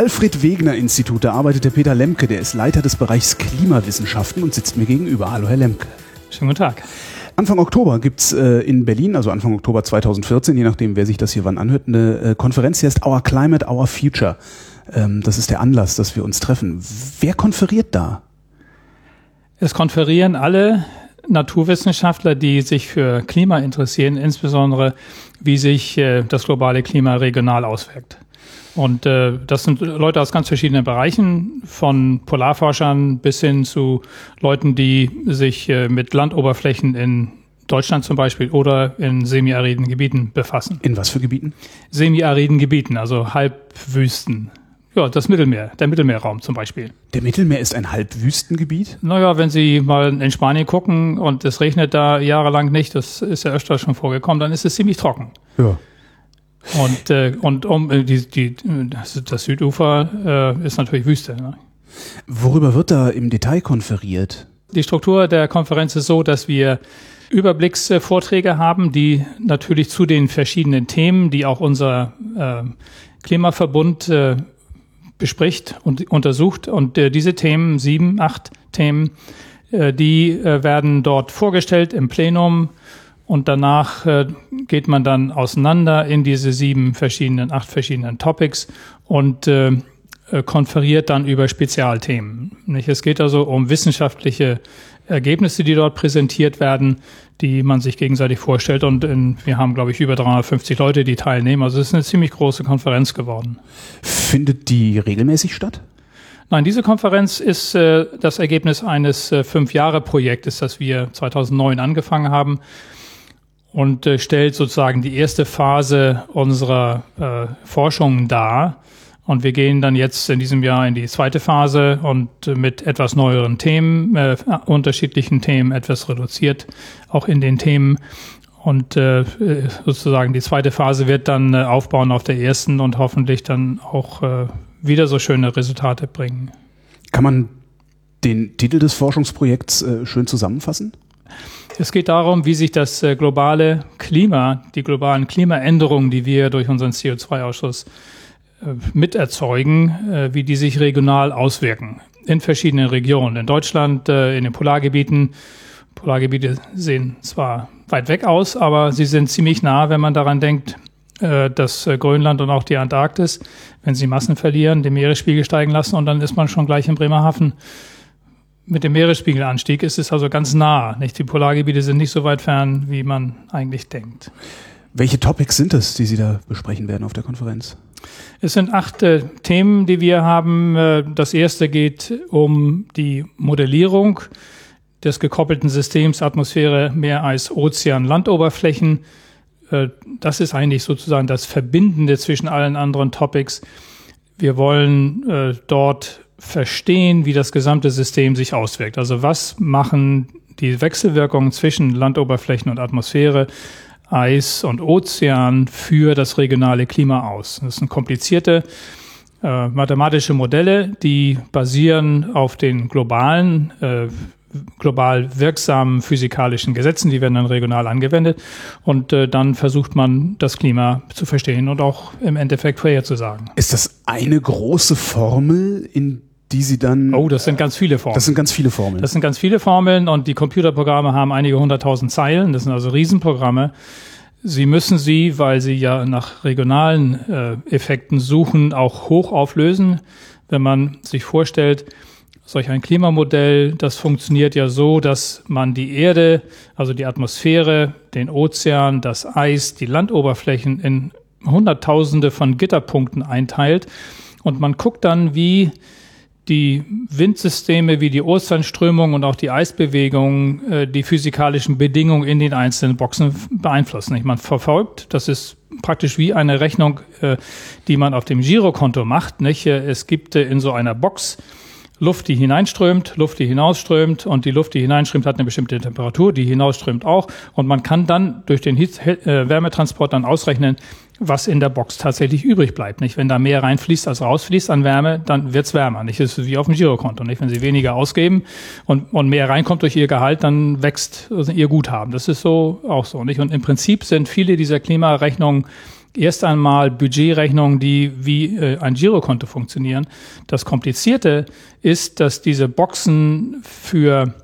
Am Alfred-Wegener-Institut arbeitet der Peter Lemke, der ist Leiter des Bereichs Klimawissenschaften und sitzt mir gegenüber. Hallo, Herr Lemke. Schönen guten Tag. Anfang Oktober gibt's äh, in Berlin, also Anfang Oktober 2014, je nachdem, wer sich das hier wann anhört, eine äh, Konferenz, die heißt Our Climate, Our Future. Ähm, das ist der Anlass, dass wir uns treffen. Wer konferiert da? Es konferieren alle Naturwissenschaftler, die sich für Klima interessieren, insbesondere wie sich äh, das globale Klima regional auswirkt. Und äh, das sind Leute aus ganz verschiedenen Bereichen, von Polarforschern bis hin zu Leuten, die sich äh, mit Landoberflächen in Deutschland zum Beispiel oder in semiariden Gebieten befassen. In was für Gebieten? Semiariden Gebieten, also Halbwüsten. Ja, das Mittelmeer, der Mittelmeerraum zum Beispiel. Der Mittelmeer ist ein Halbwüstengebiet? Naja, wenn Sie mal in Spanien gucken und es regnet da jahrelang nicht, das ist ja öfter schon vorgekommen, dann ist es ziemlich trocken. Ja. Und, äh, und um äh, die, die, das, das Südufer äh, ist natürlich Wüste. Ne? Worüber wird da im Detail konferiert? Die Struktur der Konferenz ist so, dass wir Überblicksvorträge haben, die natürlich zu den verschiedenen Themen, die auch unser äh, Klimaverbund äh, bespricht und untersucht. Und äh, diese Themen, sieben, acht Themen, äh, die äh, werden dort vorgestellt im Plenum und danach äh, geht man dann auseinander in diese sieben verschiedenen, acht verschiedenen Topics und äh, äh, konferiert dann über Spezialthemen. Nicht? Es geht also um wissenschaftliche Ergebnisse, die dort präsentiert werden, die man sich gegenseitig vorstellt. Und in, wir haben, glaube ich, über 350 Leute, die teilnehmen. Also es ist eine ziemlich große Konferenz geworden. Findet die regelmäßig statt? Nein, diese Konferenz ist äh, das Ergebnis eines äh, Fünf-Jahre-Projektes, das wir 2009 angefangen haben und äh, stellt sozusagen die erste Phase unserer äh, Forschung dar. Und wir gehen dann jetzt in diesem Jahr in die zweite Phase und mit etwas neueren Themen, äh, unterschiedlichen Themen, etwas reduziert auch in den Themen. Und äh, sozusagen die zweite Phase wird dann äh, aufbauen auf der ersten und hoffentlich dann auch äh, wieder so schöne Resultate bringen. Kann man den Titel des Forschungsprojekts äh, schön zusammenfassen? Es geht darum, wie sich das äh, globale Klima, die globalen Klimaänderungen, die wir durch unseren CO2-Ausschuss äh, miterzeugen, äh, wie die sich regional auswirken in verschiedenen Regionen. In Deutschland, in den Polargebieten. Polargebiete sehen zwar weit weg aus, aber sie sind ziemlich nah, wenn man daran denkt, dass Grönland und auch die Antarktis, wenn sie Massen verlieren, den Meeresspiegel steigen lassen und dann ist man schon gleich in Bremerhaven mit dem Meeresspiegelanstieg ist es also ganz nah. Nicht? Die Polargebiete sind nicht so weit fern, wie man eigentlich denkt. Welche Topics sind es, die Sie da besprechen werden auf der Konferenz? Es sind acht äh, Themen, die wir haben. Äh, das erste geht um die Modellierung des gekoppelten Systems Atmosphäre, Meer, Eis, Ozean, Landoberflächen. Äh, das ist eigentlich sozusagen das Verbindende zwischen allen anderen Topics. Wir wollen äh, dort verstehen, wie das gesamte System sich auswirkt. Also was machen die Wechselwirkungen zwischen Landoberflächen und Atmosphäre, Eis und Ozean für das regionale Klima aus? Das sind komplizierte äh, mathematische Modelle, die basieren auf den globalen äh, global wirksamen physikalischen Gesetzen, die werden dann regional angewendet und äh, dann versucht man das Klima zu verstehen und auch im Endeffekt vorherzusagen. Ist das eine große Formel, in die sie dann. Oh, das sind ganz viele Formeln. Das sind ganz viele Formeln. Das sind ganz viele Formeln und die Computerprogramme haben einige hunderttausend Zeilen. Das sind also Riesenprogramme. Sie müssen sie, weil sie ja nach regionalen äh, Effekten suchen, auch hoch auflösen. Wenn man sich vorstellt, solch ein Klimamodell, das funktioniert ja so, dass man die Erde, also die Atmosphäre, den Ozean, das Eis, die Landoberflächen in Hunderttausende von Gitterpunkten einteilt und man guckt dann, wie die Windsysteme wie die Ozeanströmung und auch die Eisbewegung äh, die physikalischen Bedingungen in den einzelnen Boxen beeinflussen. Ich man verfolgt, das ist praktisch wie eine Rechnung, äh, die man auf dem Girokonto macht. Nicht? Äh, es gibt äh, in so einer Box Luft, die hineinströmt, Luft, die hinausströmt und die Luft, die hineinströmt, hat eine bestimmte Temperatur, die hinausströmt auch und man kann dann durch den Hitz äh, Wärmetransport dann ausrechnen, was in der Box tatsächlich übrig bleibt. Nicht, wenn da mehr reinfließt als rausfließt an Wärme, dann wird's wärmer. Nicht, das ist wie auf dem Girokonto. Nicht, wenn Sie weniger ausgeben und, und mehr reinkommt durch Ihr Gehalt, dann wächst also Ihr Guthaben. Das ist so auch so. Nicht, und im Prinzip sind viele dieser Klimarechnungen erst einmal Budgetrechnungen, die wie äh, ein Girokonto funktionieren. Das Komplizierte ist, dass diese Boxen für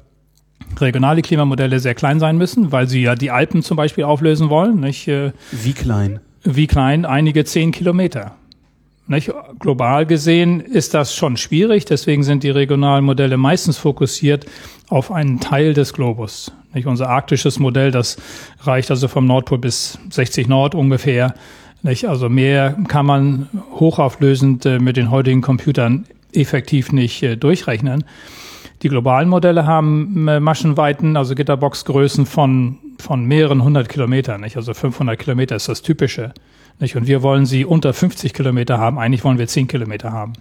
regionale Klimamodelle sehr klein sein müssen, weil sie ja die Alpen zum Beispiel auflösen wollen. Nicht? Äh, wie klein? Wie klein? Einige zehn Kilometer. Nicht? Global gesehen ist das schon schwierig, deswegen sind die regionalen Modelle meistens fokussiert auf einen Teil des Globus. Nicht? Unser arktisches Modell, das reicht also vom Nordpol bis 60 Nord ungefähr. Nicht? Also mehr kann man hochauflösend äh, mit den heutigen Computern effektiv nicht äh, durchrechnen. Die globalen Modelle haben äh, Maschenweiten, also Gitterboxgrößen von, von mehreren hundert Kilometern. Nicht? Also 500 Kilometer ist das Typische. Nicht? Und wir wollen sie unter 50 Kilometer haben. Eigentlich wollen wir 10 Kilometer haben.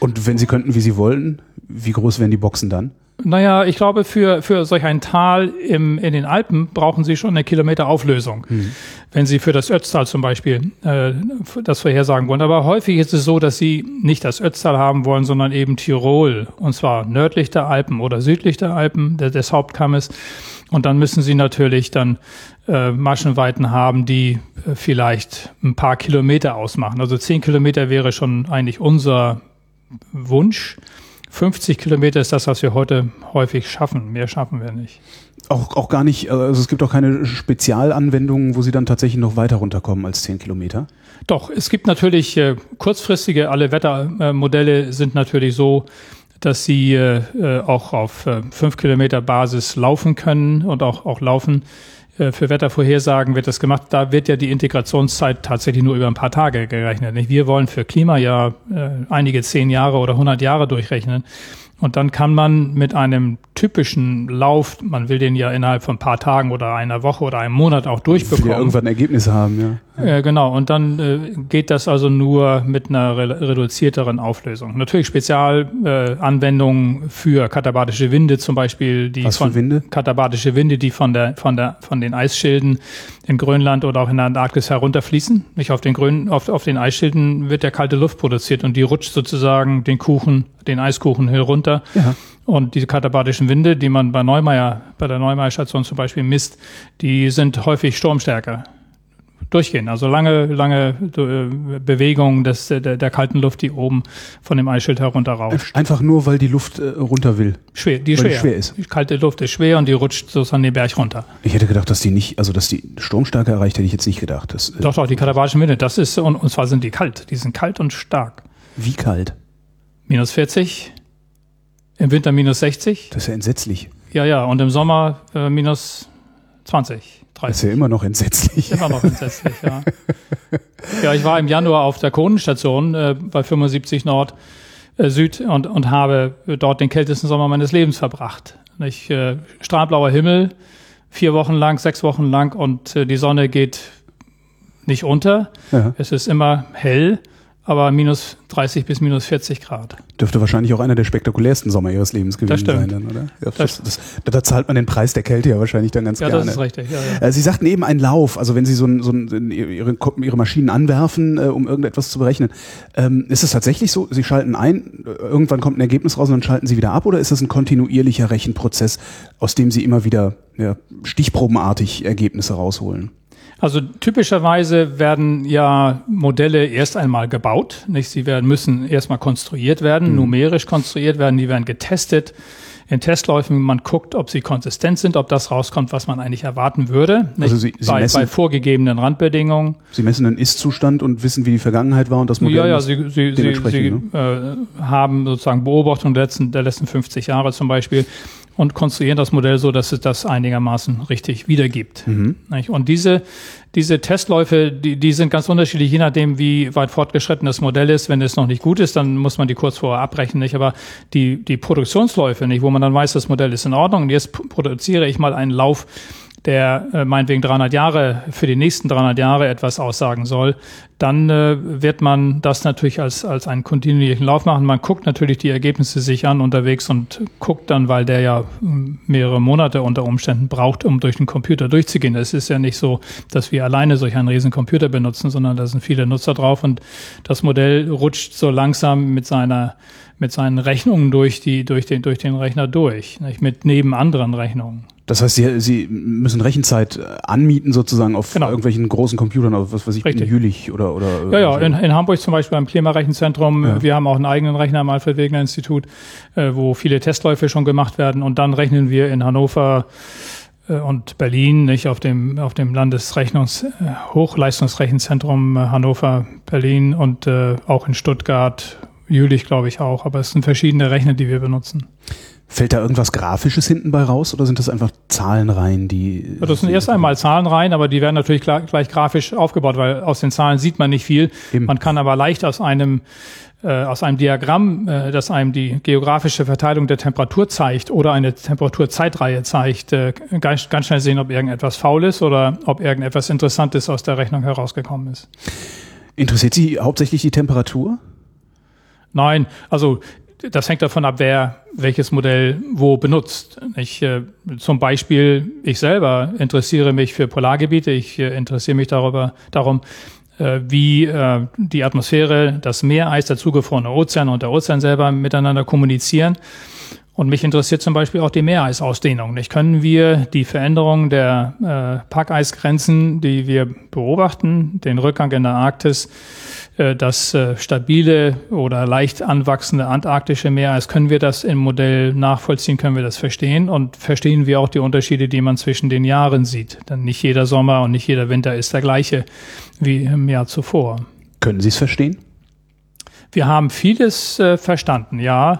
Und wenn Sie könnten, wie Sie wollten, wie groß wären die Boxen dann? Naja, ich glaube, für, für solch ein Tal im, in den Alpen brauchen Sie schon eine Kilometer Auflösung, mhm. wenn Sie für das Ötztal zum Beispiel äh, das vorhersagen wollen. Aber häufig ist es so, dass Sie nicht das Ötztal haben wollen, sondern eben Tirol, und zwar nördlich der Alpen oder südlich der Alpen, der, des Hauptkammes. Und dann müssen Sie natürlich dann äh, Maschenweiten haben, die äh, vielleicht ein paar Kilometer ausmachen. Also zehn Kilometer wäre schon eigentlich unser Wunsch. 50 Kilometer ist das, was wir heute häufig schaffen. Mehr schaffen wir nicht. Auch, auch gar nicht, also es gibt auch keine Spezialanwendungen, wo Sie dann tatsächlich noch weiter runterkommen als 10 Kilometer? Doch, es gibt natürlich äh, kurzfristige, alle Wettermodelle sind natürlich so, dass sie äh, äh auch auf äh, 5 Kilometer Basis laufen können und auch, auch laufen. Äh, für Wettervorhersagen wird das gemacht. Da wird ja die Integrationszeit tatsächlich nur über ein paar Tage gerechnet. Wir wollen für Klima ja äh, einige zehn Jahre oder hundert Jahre durchrechnen. Und dann kann man mit einem typischen Lauf, man will den ja innerhalb von ein paar Tagen oder einer Woche oder einem Monat auch durchbekommen. Ja irgendwann Ergebnisse haben, ja. Äh, genau, und dann äh, geht das also nur mit einer re reduzierteren Auflösung. Natürlich Spezialanwendungen äh, für katabatische Winde zum Beispiel, die Was von Winde? katabatische Winde, die von der von der von den Eisschilden in Grönland oder auch in der Antarktis herunterfließen. Nicht auf den Grün, auf, auf den Eisschilden wird ja kalte Luft produziert und die rutscht sozusagen den Kuchen, den Eiskuchen herunter. Ja. Und diese katabatischen Winde, die man bei Neumeier, bei der Neumeier-Station zum Beispiel misst, die sind häufig Sturmstärke. Durchgehen. Also lange, lange äh, Bewegung des, der, der kalten Luft, die oben von dem Eisschild herunterrauscht. Einfach nur, weil die Luft äh, runter will. Schwer, die schwer. Die schwer ist. Die kalte Luft ist schwer und die rutscht sozusagen den Berg runter. Ich hätte gedacht, dass die nicht, also dass die Sturmstärke erreicht, hätte ich jetzt nicht gedacht. Das, äh doch, doch, die katabatischen Winde, das ist, und, und zwar sind die kalt. Die sind kalt und stark. Wie kalt? Minus 40, im Winter minus 60. Das ist ja entsetzlich. Ja, ja, und im Sommer äh, minus 20, 30. Das ist ja immer noch entsetzlich. Immer noch entsetzlich, ja. ja, ich war im Januar auf der Kronenstation äh, bei 75 Nord äh, Süd und, und habe dort den kältesten Sommer meines Lebens verbracht. Nicht, äh, strahlblauer Himmel, vier Wochen lang, sechs Wochen lang und äh, die Sonne geht nicht unter. Ja. Es ist immer hell aber minus 30 bis minus 40 Grad. Dürfte wahrscheinlich auch einer der spektakulärsten Sommer Ihres Lebens gewesen sein, dann, oder? Ja, das, das, da zahlt man den Preis der Kälte ja wahrscheinlich dann ganz ja, gerne. Ja, das ist richtig. Ja, ja. Äh, Sie sagten eben einen Lauf, also wenn Sie so, ein, so ein, ihre, ihre Maschinen anwerfen, äh, um irgendetwas zu berechnen. Ähm, ist es tatsächlich so, Sie schalten ein, irgendwann kommt ein Ergebnis raus und dann schalten Sie wieder ab oder ist das ein kontinuierlicher Rechenprozess, aus dem Sie immer wieder ja, stichprobenartig Ergebnisse rausholen? Also typischerweise werden ja Modelle erst einmal gebaut, nicht? Sie werden müssen erstmal konstruiert werden, mhm. numerisch konstruiert werden, die werden getestet in Testläufen. Man guckt, ob sie konsistent sind, ob das rauskommt, was man eigentlich erwarten würde. Also sie, sie bei, messen, bei vorgegebenen Randbedingungen. Sie messen den Ist-Zustand und wissen, wie die Vergangenheit war und das Modell. Ja, ja, Sie, sie, sie, sie ne? äh, haben sozusagen Beobachtungen der letzten, der letzten 50 Jahre zum Beispiel und konstruieren das Modell so, dass es das einigermaßen richtig wiedergibt. Mhm. Und diese, diese Testläufe, die, die sind ganz unterschiedlich, je nachdem, wie weit fortgeschritten das Modell ist. Wenn es noch nicht gut ist, dann muss man die kurz vorher abbrechen, nicht? Aber die, die Produktionsläufe, nicht, wo man dann weiß, das Modell ist in Ordnung und jetzt produziere ich mal einen Lauf, der äh, meinetwegen 300 Jahre für die nächsten 300 Jahre etwas aussagen soll, dann äh, wird man das natürlich als, als einen kontinuierlichen Lauf machen. Man guckt natürlich die Ergebnisse sich an unterwegs und guckt dann, weil der ja hm, mehrere Monate unter Umständen braucht, um durch den Computer durchzugehen. Es ist ja nicht so, dass wir alleine solch einen riesen Computer benutzen, sondern da sind viele Nutzer drauf und das Modell rutscht so langsam mit seiner mit seinen Rechnungen durch die durch den durch den Rechner durch, nicht? mit neben anderen Rechnungen. Das heißt, Sie, Sie müssen Rechenzeit äh, anmieten sozusagen auf genau. irgendwelchen großen Computern, auf was weiß ich, Richtig. Jülich oder oder. Ja, ja. In, in Hamburg zum Beispiel beim Klimarechenzentrum. Ja. Wir haben auch einen eigenen Rechner am Alfred Wegener Institut, äh, wo viele Testläufe schon gemacht werden. Und dann rechnen wir in Hannover äh, und Berlin nicht auf dem auf dem Landesrechnungs äh, Hochleistungsrechenzentrum äh, Hannover, Berlin und äh, auch in Stuttgart, Jülich glaube ich auch. Aber es sind verschiedene Rechner, die wir benutzen. Fällt da irgendwas Grafisches hinten bei raus oder sind das einfach Zahlenreihen, die. Ja, das sind erst einmal Zahlenreihen, aber die werden natürlich gleich, gleich grafisch aufgebaut, weil aus den Zahlen sieht man nicht viel. Eben. Man kann aber leicht aus einem äh, aus einem Diagramm, äh, das einem die geografische Verteilung der Temperatur zeigt oder eine Temperaturzeitreihe zeigt, äh, ganz, ganz schnell sehen, ob irgendetwas faul ist oder ob irgendetwas Interessantes aus der Rechnung herausgekommen ist. Interessiert Sie hauptsächlich die Temperatur? Nein, also das hängt davon ab, wer welches Modell wo benutzt. Ich, äh, zum Beispiel, ich selber interessiere mich für Polargebiete, ich äh, interessiere mich darüber, darum, äh, wie äh, die Atmosphäre, das Meereis, der zugefrorene Ozean und der Ozean selber miteinander kommunizieren. Und mich interessiert zum Beispiel auch die Meereisausdehnung. Nicht können wir die Veränderung der äh, Packeisgrenzen, die wir beobachten, den Rückgang in der Arktis, das äh, stabile oder leicht anwachsende antarktische Meereis, können wir das im Modell nachvollziehen, können wir das verstehen und verstehen wir auch die Unterschiede, die man zwischen den Jahren sieht. Denn nicht jeder Sommer und nicht jeder Winter ist der gleiche wie im Jahr zuvor. Können Sie es verstehen? Wir haben vieles äh, verstanden, ja. Äh,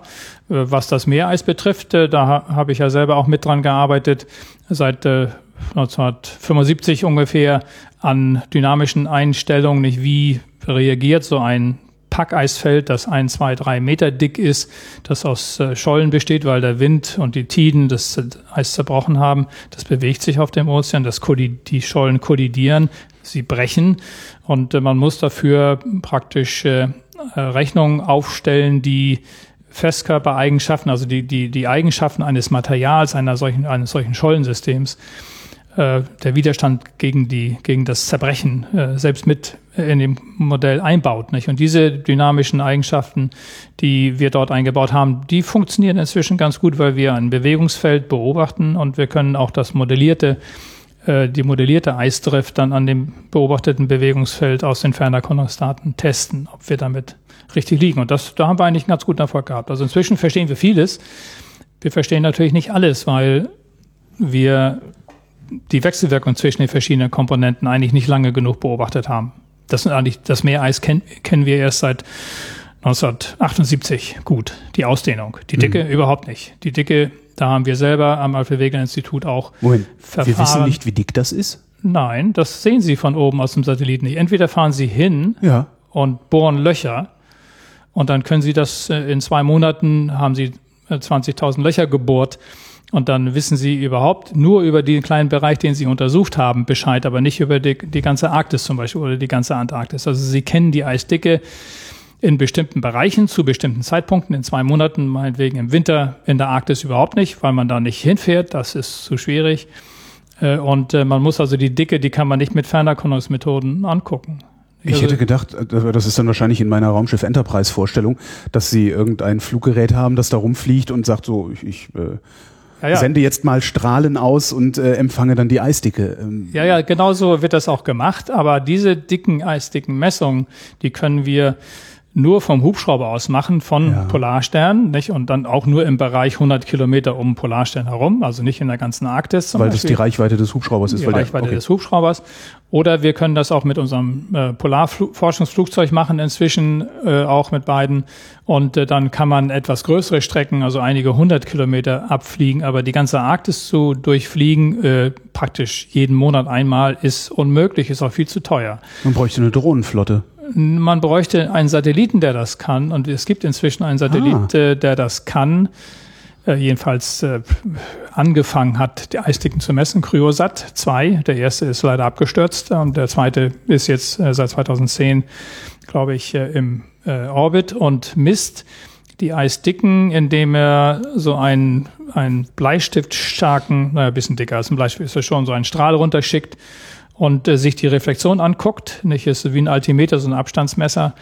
was das Meereis betrifft, äh, da ha habe ich ja selber auch mit dran gearbeitet, seit äh, 1975 ungefähr an dynamischen Einstellungen, nicht wie reagiert so ein Packeisfeld, das ein, zwei, drei Meter dick ist, das aus äh, Schollen besteht, weil der Wind und die Tiden das Eis zerbrochen haben. Das bewegt sich auf dem Ozean, das die Schollen kollidieren, sie brechen und äh, man muss dafür praktisch äh, Rechnungen aufstellen, die Festkörpereigenschaften, also die, die, die Eigenschaften eines Materials, einer solchen, eines solchen Schollensystems, äh, der Widerstand gegen, die, gegen das Zerbrechen äh, selbst mit in dem Modell einbaut. Nicht? Und diese dynamischen Eigenschaften, die wir dort eingebaut haben, die funktionieren inzwischen ganz gut, weil wir ein Bewegungsfeld beobachten und wir können auch das modellierte äh, die modellierte Eisdrift dann an dem beobachteten Bewegungsfeld aus den Fernerkundungsdaten testen, ob wir damit richtig liegen. Und das, da haben wir eigentlich einen ganz guten Erfolg gehabt. Also inzwischen verstehen wir vieles. Wir verstehen natürlich nicht alles, weil wir die Wechselwirkung zwischen den verschiedenen Komponenten eigentlich nicht lange genug beobachtet haben. Das sind eigentlich, das Meereis kenn, kennen wir erst seit 1978 gut. Die Ausdehnung. Die Dicke mhm. überhaupt nicht. Die Dicke da haben wir selber am Alfred Wegener Institut auch Moment, Verfahren. Wir wissen nicht, wie dick das ist? Nein, das sehen Sie von oben aus dem Satelliten nicht. Entweder fahren Sie hin ja. und bohren Löcher und dann können Sie das äh, in zwei Monaten haben Sie 20.000 äh, Löcher gebohrt und dann wissen Sie überhaupt nur über den kleinen Bereich, den Sie untersucht haben, Bescheid, aber nicht über die, die ganze Arktis zum Beispiel oder die ganze Antarktis. Also Sie kennen die Eisdicke in bestimmten Bereichen zu bestimmten Zeitpunkten, in zwei Monaten, meinetwegen im Winter in der Arktis überhaupt nicht, weil man da nicht hinfährt, das ist zu schwierig. Äh, und äh, man muss also die Dicke, die kann man nicht mit Fernerkundungsmethoden angucken. Ich also, hätte gedacht, äh, das ist dann wahrscheinlich in meiner Raumschiff Enterprise Vorstellung, dass sie irgendein Fluggerät haben, das da rumfliegt und sagt so, ich, ich äh, ja, ja. sende jetzt mal Strahlen aus und äh, empfange dann die Eisdicke. Ähm. Ja, ja, genau so wird das auch gemacht. Aber diese dicken Eisdicken Messungen, die können wir nur vom Hubschrauber aus machen von ja. Polarstern nicht? und dann auch nur im Bereich 100 Kilometer um Polarstern herum, also nicht in der ganzen Arktis. Weil Beispiel. das die Reichweite des Hubschraubers ist. Die Reichweite der, okay. des Hubschraubers. Oder wir können das auch mit unserem äh, Polarforschungsflugzeug machen, inzwischen äh, auch mit beiden. Und äh, dann kann man etwas größere Strecken, also einige hundert Kilometer abfliegen. Aber die ganze Arktis zu durchfliegen, äh, praktisch jeden Monat einmal, ist unmöglich, ist auch viel zu teuer. Man bräuchte eine Drohnenflotte. Man bräuchte einen Satelliten, der das kann. Und es gibt inzwischen einen Satellit, ah. Äh, der das kann. Äh, jedenfalls äh, angefangen hat, die Eisdicken zu messen. Cryosat 2, der erste ist leider abgestürzt und der zweite ist jetzt äh, seit 2010, glaube ich, im Orbit und misst die Eisdicken, indem er so einen, einen bleistiftstarken, naja, ein bisschen dicker als ein Bleistift ist er schon, so einen Strahl runterschickt und äh, sich die Reflexion anguckt. Nicht ist wie ein Altimeter, so ein Abstandsmesser.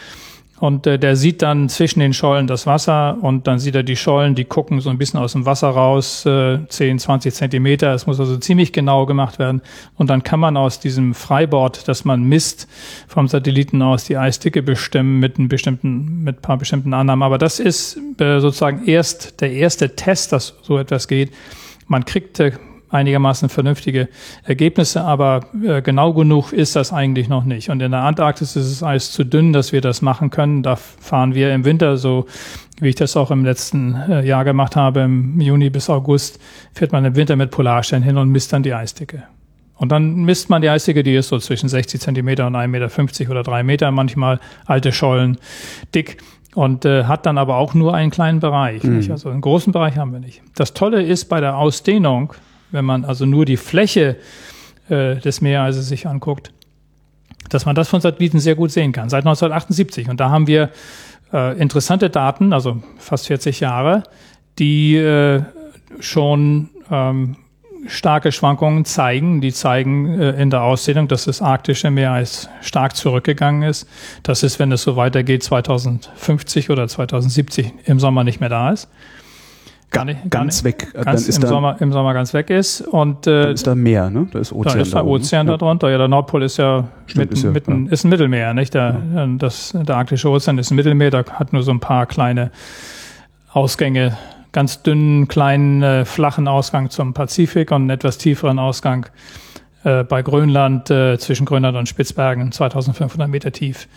Und äh, der sieht dann zwischen den Schollen das Wasser und dann sieht er die Schollen, die gucken so ein bisschen aus dem Wasser raus, äh, 10, 20 Zentimeter. Es muss also ziemlich genau gemacht werden. Und dann kann man aus diesem Freibord, das man misst, vom Satelliten aus die Eisdicke bestimmen mit einem bestimmten, mit paar bestimmten Annahmen. Aber das ist äh, sozusagen erst der erste Test, dass so etwas geht. Man kriegt äh, einigermaßen vernünftige Ergebnisse, aber äh, genau genug ist das eigentlich noch nicht. Und in der Antarktis ist es Eis zu dünn, dass wir das machen können. Da fahren wir im Winter so wie ich das auch im letzten äh, Jahr gemacht habe, im Juni bis August, fährt man im Winter mit Polarstern hin und misst dann die Eisdicke. Und dann misst man die Eisdicke, die ist so zwischen 60 Zentimeter und 1,50 Meter oder 3 Meter, manchmal alte Schollen dick und äh, hat dann aber auch nur einen kleinen Bereich. Mhm. Also einen großen Bereich haben wir nicht. Das Tolle ist bei der Ausdehnung, wenn man also nur die Fläche äh, des Meereises sich anguckt, dass man das von Satelliten sehr gut sehen kann, seit 1978. Und da haben wir äh, interessante Daten, also fast 40 Jahre, die äh, schon ähm, starke Schwankungen zeigen. Die zeigen äh, in der Ausdehnung, dass das arktische Meereis stark zurückgegangen ist. Das ist, wenn es so weitergeht, 2050 oder 2070 im Sommer nicht mehr da ist gar nicht, ganz weg. Ganz im, da, Sommer, Im Sommer ganz weg ist. Und, äh, dann ist da Meer, ne? Da ist Ozean. Da ist da Ozean da drunter. Ja, der Nordpol ist ja, Stimmt, mitten, ist, ja mitten, ja. ist ein Mittelmeer, nicht? Der, ja. das, der arktische Ozean ist ein Mittelmeer, da hat nur so ein paar kleine Ausgänge, ganz dünnen, kleinen, äh, flachen Ausgang zum Pazifik und einen etwas tieferen Ausgang äh, bei Grönland, äh, zwischen Grönland und Spitzbergen, 2500 Meter tief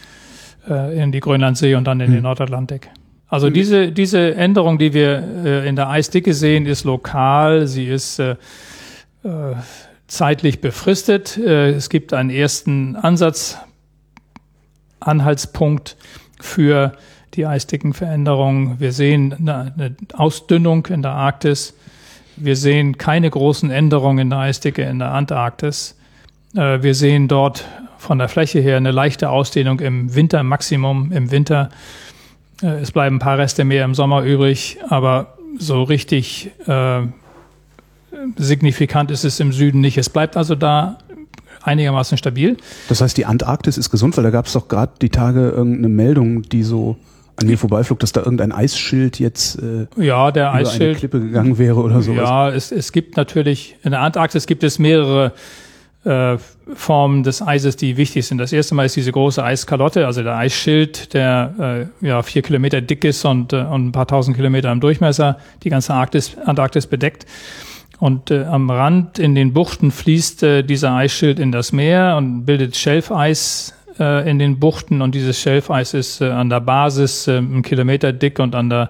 äh, in die Grönlandsee und dann in hm. den Nordatlantik. Also diese, diese Änderung, die wir äh, in der Eisdicke sehen, ist lokal, sie ist äh, äh, zeitlich befristet. Äh, es gibt einen ersten Ansatz, Anhaltspunkt für die Eisdickenveränderung. Wir sehen eine, Ausdünnung in der Arktis. Wir sehen keine großen Änderungen in der Eisdicke in der Antarktis. Äh, wir sehen dort von der Fläche her eine leichte Ausdehnung im Wintermaximum, im Winter es bleiben ein paar Reste mehr im Sommer übrig, aber so richtig äh, signifikant ist es im Süden nicht. Es bleibt also da einigermaßen stabil. Das heißt, die Antarktis ist gesund, weil da gab es doch gerade die Tage irgendeine Meldung, die so an mir vorbeiflog, dass da irgendein Eisschild jetzt äh, ja, der über Eisschild, eine Klippe gegangen wäre oder sowas. Ja, es, es gibt natürlich, in der Antarktis gibt es mehrere äh, Formen des Eises, die wichtig sind. Das erste Mal ist diese große Eiskalotte, also der Eisschild, der äh, ja vier Kilometer dick ist und, äh, und ein paar tausend Kilometer im Durchmesser, die ganze Arktis, Antarktis bedeckt. Und äh, am Rand in den Buchten fließt äh, dieser Eisschild in das Meer und bildet Schelfeis äh, in den Buchten. Und dieses Schelfeis ist äh, an der Basis äh, einen Kilometer dick und an der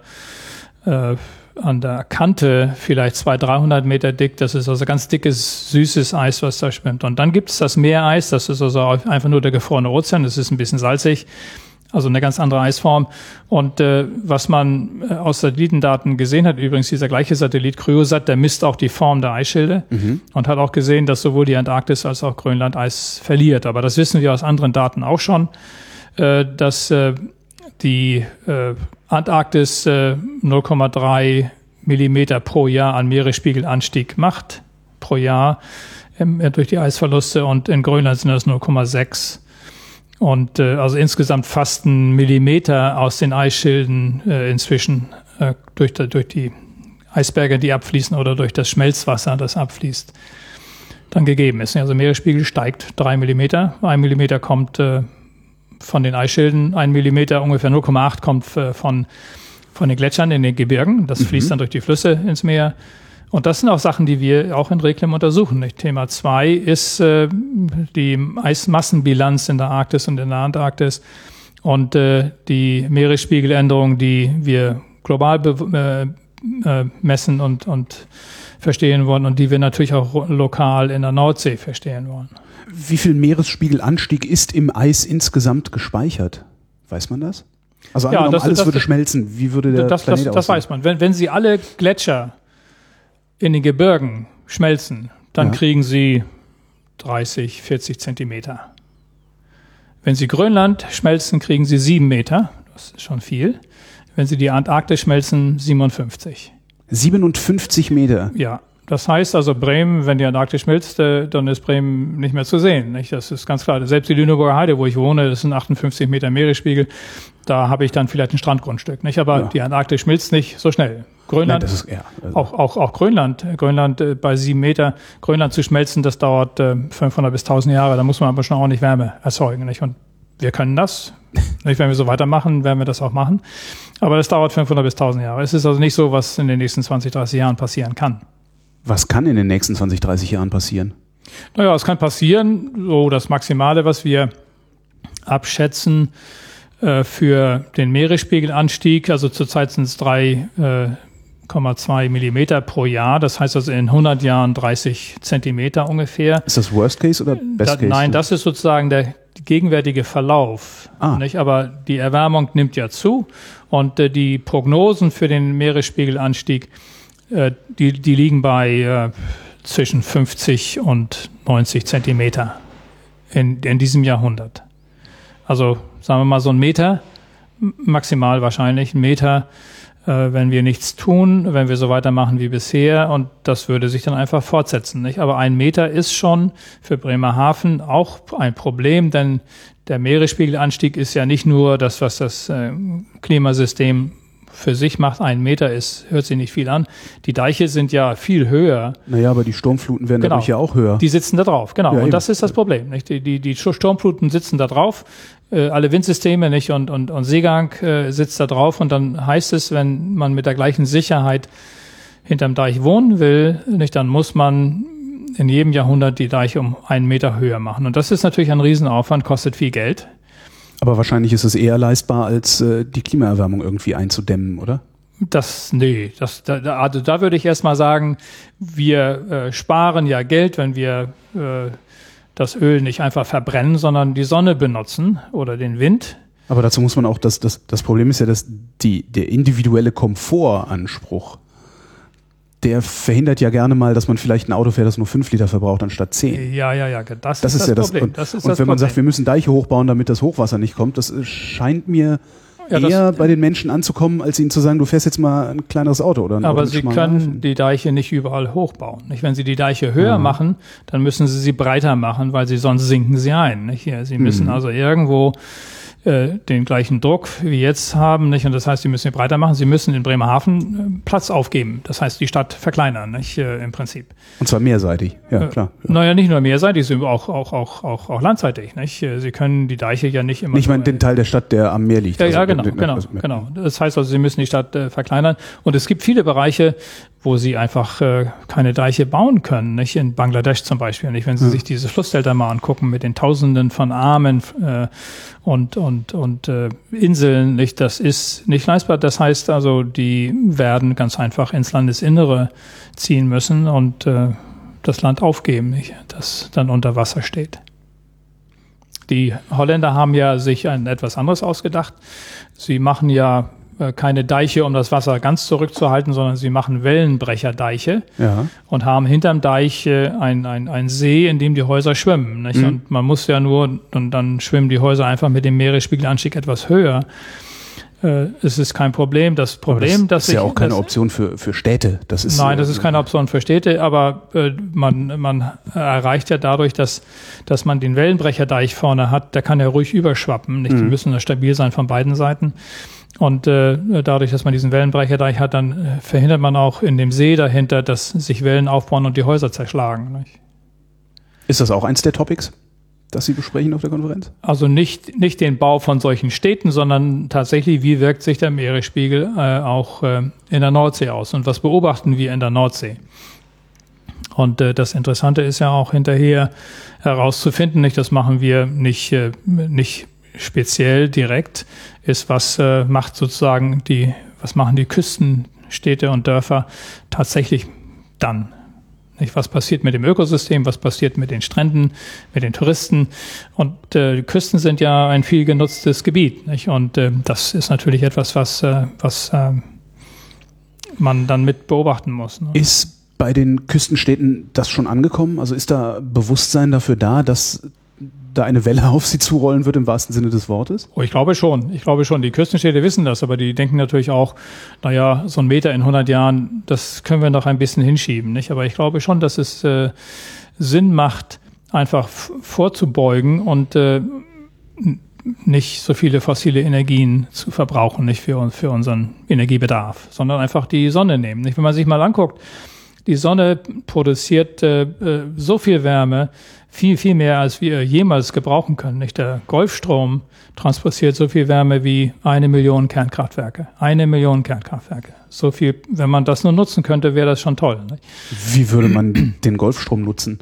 äh, an der Kante vielleicht 200, 300 Meter dick. Das ist also ganz dickes, süßes Eis, was da schwimmt. Und dann gibt es das Meereis. Das ist also einfach nur der gefrorene Ozean. Das ist ein bisschen salzig. Also eine ganz andere Eisform. Und äh, was man äh, aus Satellitendaten gesehen hat, übrigens dieser gleiche Satellit Cryosat, der misst auch die Form der Eisschilde mhm. und hat auch gesehen, dass sowohl die Antarktis als auch Grönland Eis verliert. Aber das wissen wir aus anderen Daten auch schon, äh, dass äh, die äh, Antarktis äh, 0,3 Millimeter pro Jahr an Meeresspiegelanstieg macht, pro Jahr ähm, durch die Eisverluste und in Grönland sind das 0,6. Und äh, also insgesamt fast ein Millimeter aus den Eisschilden äh, inzwischen äh, durch, durch die Eisberge, die abfließen oder durch das Schmelzwasser, das abfließt, dann gegeben ist. Also Meeresspiegel steigt drei Millimeter. Ein Millimeter kommt äh, von den Eisschilden ein Millimeter, ungefähr 0,8 kommt äh, von, von den Gletschern in den Gebirgen. Das mhm. fließt dann durch die Flüsse ins Meer. Und das sind auch Sachen, die wir auch in Reklem untersuchen. Thema zwei ist äh, die Eismassenbilanz in der Arktis und in der Antarktis und äh, die Meeresspiegeländerung, die wir global äh, äh, messen und, und verstehen wollen und die wir natürlich auch lokal in der Nordsee verstehen wollen. Wie viel Meeresspiegelanstieg ist im Eis insgesamt gespeichert? Weiß man das? Also ja, das, alles das, würde das, schmelzen. Wie würde der das, Planet das, das weiß man. Wenn, wenn Sie alle Gletscher in den Gebirgen schmelzen, dann ja. kriegen Sie 30, 40 Zentimeter. Wenn Sie Grönland schmelzen, kriegen Sie sieben Meter. Das ist schon viel. Wenn Sie die Antarktis schmelzen, 57. 57 Meter? Ja. Das heißt also Bremen, wenn die Antarktis schmilzt, äh, dann ist Bremen nicht mehr zu sehen. Nicht? Das ist ganz klar. Selbst die Lüneburger Heide, wo ich wohne, das sind 58 Meter Meeresspiegel. Da habe ich dann vielleicht ein Strandgrundstück. Nicht? Aber ja. die Antarktis schmilzt nicht so schnell. Grönland, Nein, ist, ja, also auch, auch, auch Grönland, Grönland äh, bei sieben Meter, Grönland zu schmelzen, das dauert äh, 500 bis 1000 Jahre. Da muss man aber schon ordentlich Wärme erzeugen. Nicht? Und wir können das. Nicht, wenn wir so weitermachen, werden wir das auch machen. Aber das dauert 500 bis 1000 Jahre. Es ist also nicht so, was in den nächsten 20, 30 Jahren passieren kann. Was kann in den nächsten 20, 30 Jahren passieren? Naja, es kann passieren, so das Maximale, was wir abschätzen äh, für den Meeresspiegelanstieg. Also zurzeit sind es 3,2 äh, Millimeter pro Jahr. Das heißt also in 100 Jahren 30 Zentimeter ungefähr. Ist das Worst Case oder Best Case? nein, das ist sozusagen der gegenwärtige Verlauf. Ah. Nicht? Aber die Erwärmung nimmt ja zu und äh, die Prognosen für den Meeresspiegelanstieg die, die liegen bei äh, zwischen 50 und 90 Zentimeter in, in diesem Jahrhundert. Also sagen wir mal so ein Meter, maximal wahrscheinlich ein Meter, äh, wenn wir nichts tun, wenn wir so weitermachen wie bisher und das würde sich dann einfach fortsetzen. Nicht? Aber ein Meter ist schon für Bremerhaven auch ein Problem, denn der Meeresspiegelanstieg ist ja nicht nur das, was das äh, Klimasystem für sich macht, ein Meter ist, hört sich nicht viel an. Die Deiche sind ja viel höher. Naja, aber die Sturmfluten werden genau. dadurch ja auch höher. Die sitzen da drauf, genau. Ja, und das ist das Problem. Nicht? Die, die, die Sturmfluten sitzen da drauf, äh, alle Windsysteme nicht und, und, und Seegang äh, sitzt da drauf und dann heißt es, wenn man mit der gleichen Sicherheit hinterm Deich wohnen will, nicht, dann muss man in jedem Jahrhundert die Deiche um einen Meter höher machen. Und das ist natürlich ein Riesenaufwand, kostet viel Geld. Aber wahrscheinlich ist es eher leistbar, als äh, die Klimaerwärmung irgendwie einzudämmen, oder? Das, nee, das, da, also da würde ich erstmal sagen, wir äh, sparen ja Geld, wenn wir äh, das Öl nicht einfach verbrennen, sondern die Sonne benutzen oder den Wind. Aber dazu muss man auch, das, das, das Problem ist ja, dass die, der individuelle Komfortanspruch der verhindert ja gerne mal, dass man vielleicht ein Auto fährt, das nur fünf Liter verbraucht anstatt zehn. Ja, ja, ja, das, das ist, ist, ja das Problem. Das ist und das wenn man Problem. sagt, wir müssen Deiche hochbauen, damit das Hochwasser nicht kommt, das scheint mir ja, eher bei den Menschen anzukommen, als ihnen zu sagen, du fährst jetzt mal ein kleineres Auto oder ein Aber sie können Reifen. die Deiche nicht überall hochbauen. Nicht? Wenn sie die Deiche höher ja. machen, dann müssen sie sie breiter machen, weil sie sonst sinken sie ein. Nicht? Sie müssen mhm. also irgendwo äh, den gleichen Druck wie jetzt haben, nicht? Und das heißt, sie müssen breiter machen. Sie müssen in Bremerhaven äh, Platz aufgeben. Das heißt, die Stadt verkleinern, nicht? Äh, Im Prinzip. Und zwar mehrseitig, ja, klar. Ja. Naja, nicht nur mehrseitig, sondern auch, auch, auch, auch, auch landseitig, nicht? Sie können die Deiche ja nicht immer. Ich meine den Teil der Stadt, der am Meer liegt. Ja, also ja genau, genau, genau. Das heißt also, sie müssen die Stadt äh, verkleinern. Und es gibt viele Bereiche, wo sie einfach äh, keine Deiche bauen können, nicht in Bangladesch zum Beispiel. Nicht, wenn Sie ja. sich diese Flussdelta mal angucken mit den Tausenden von Armen äh, und und und äh, Inseln, nicht, das ist nicht leistbar. Das heißt also, die werden ganz einfach ins Landesinnere ziehen müssen und äh, das Land aufgeben, nicht, das dann unter Wasser steht. Die Holländer haben ja sich ein etwas anderes ausgedacht. Sie machen ja keine Deiche, um das Wasser ganz zurückzuhalten, sondern sie machen Wellenbrecherdeiche ja. und haben hinterm Deich äh, ein, ein, ein See, in dem die Häuser schwimmen. Nicht? Mhm. Und man muss ja nur, und dann schwimmen die Häuser einfach mit dem Meeresspiegelanstieg etwas höher. Äh, es ist kein Problem. Das Problem, das, das ist ja auch keine das, Option für, für Städte. Das ist, nein, das ist keine Option für Städte, aber äh, man, man erreicht ja dadurch, dass, dass man den Wellenbrecherdeich vorne hat, der kann ja ruhig überschwappen. Nicht? Mhm. Die müssen ja stabil sein von beiden Seiten. Und äh, dadurch, dass man diesen Wellenbrecherdeich hat, dann äh, verhindert man auch in dem See dahinter, dass sich Wellen aufbauen und die Häuser zerschlagen. Nicht? Ist das auch eins der Topics? das Sie besprechen auf der Konferenz? Also nicht, nicht den Bau von solchen Städten, sondern tatsächlich, wie wirkt sich der Meeresspiegel äh, auch äh, in der Nordsee aus und was beobachten wir in der Nordsee? Und äh, das Interessante ist ja auch hinterher herauszufinden, nicht, das machen wir nicht, äh, nicht speziell direkt, ist, was äh, macht sozusagen die, was machen die Küstenstädte und Dörfer tatsächlich dann nicht, was passiert mit dem Ökosystem, was passiert mit den Stränden, mit den Touristen. Und äh, Küsten sind ja ein viel genutztes Gebiet. Nicht? Und äh, das ist natürlich etwas, was, äh, was äh, man dann mit beobachten muss. Ne? Ist bei den Küstenstädten das schon angekommen? Also ist da Bewusstsein dafür da, dass da eine Welle auf sie zurollen wird im wahrsten Sinne des Wortes? Oh, ich glaube schon. Ich glaube schon. Die Küstenstädte wissen das, aber die denken natürlich auch, naja, so ein Meter in 100 Jahren, das können wir noch ein bisschen hinschieben, nicht? Aber ich glaube schon, dass es äh, Sinn macht, einfach vorzubeugen und äh, nicht so viele fossile Energien zu verbrauchen, nicht für, für unseren Energiebedarf, sondern einfach die Sonne nehmen. Nicht? Wenn man sich mal anguckt, die Sonne produziert äh, äh, so viel Wärme, viel, viel mehr, als wir jemals gebrauchen können. Nicht? Der Golfstrom transportiert so viel Wärme wie eine Million Kernkraftwerke. Eine Million Kernkraftwerke. So viel, wenn man das nur nutzen könnte, wäre das schon toll. Nicht? Wie würde man den Golfstrom nutzen?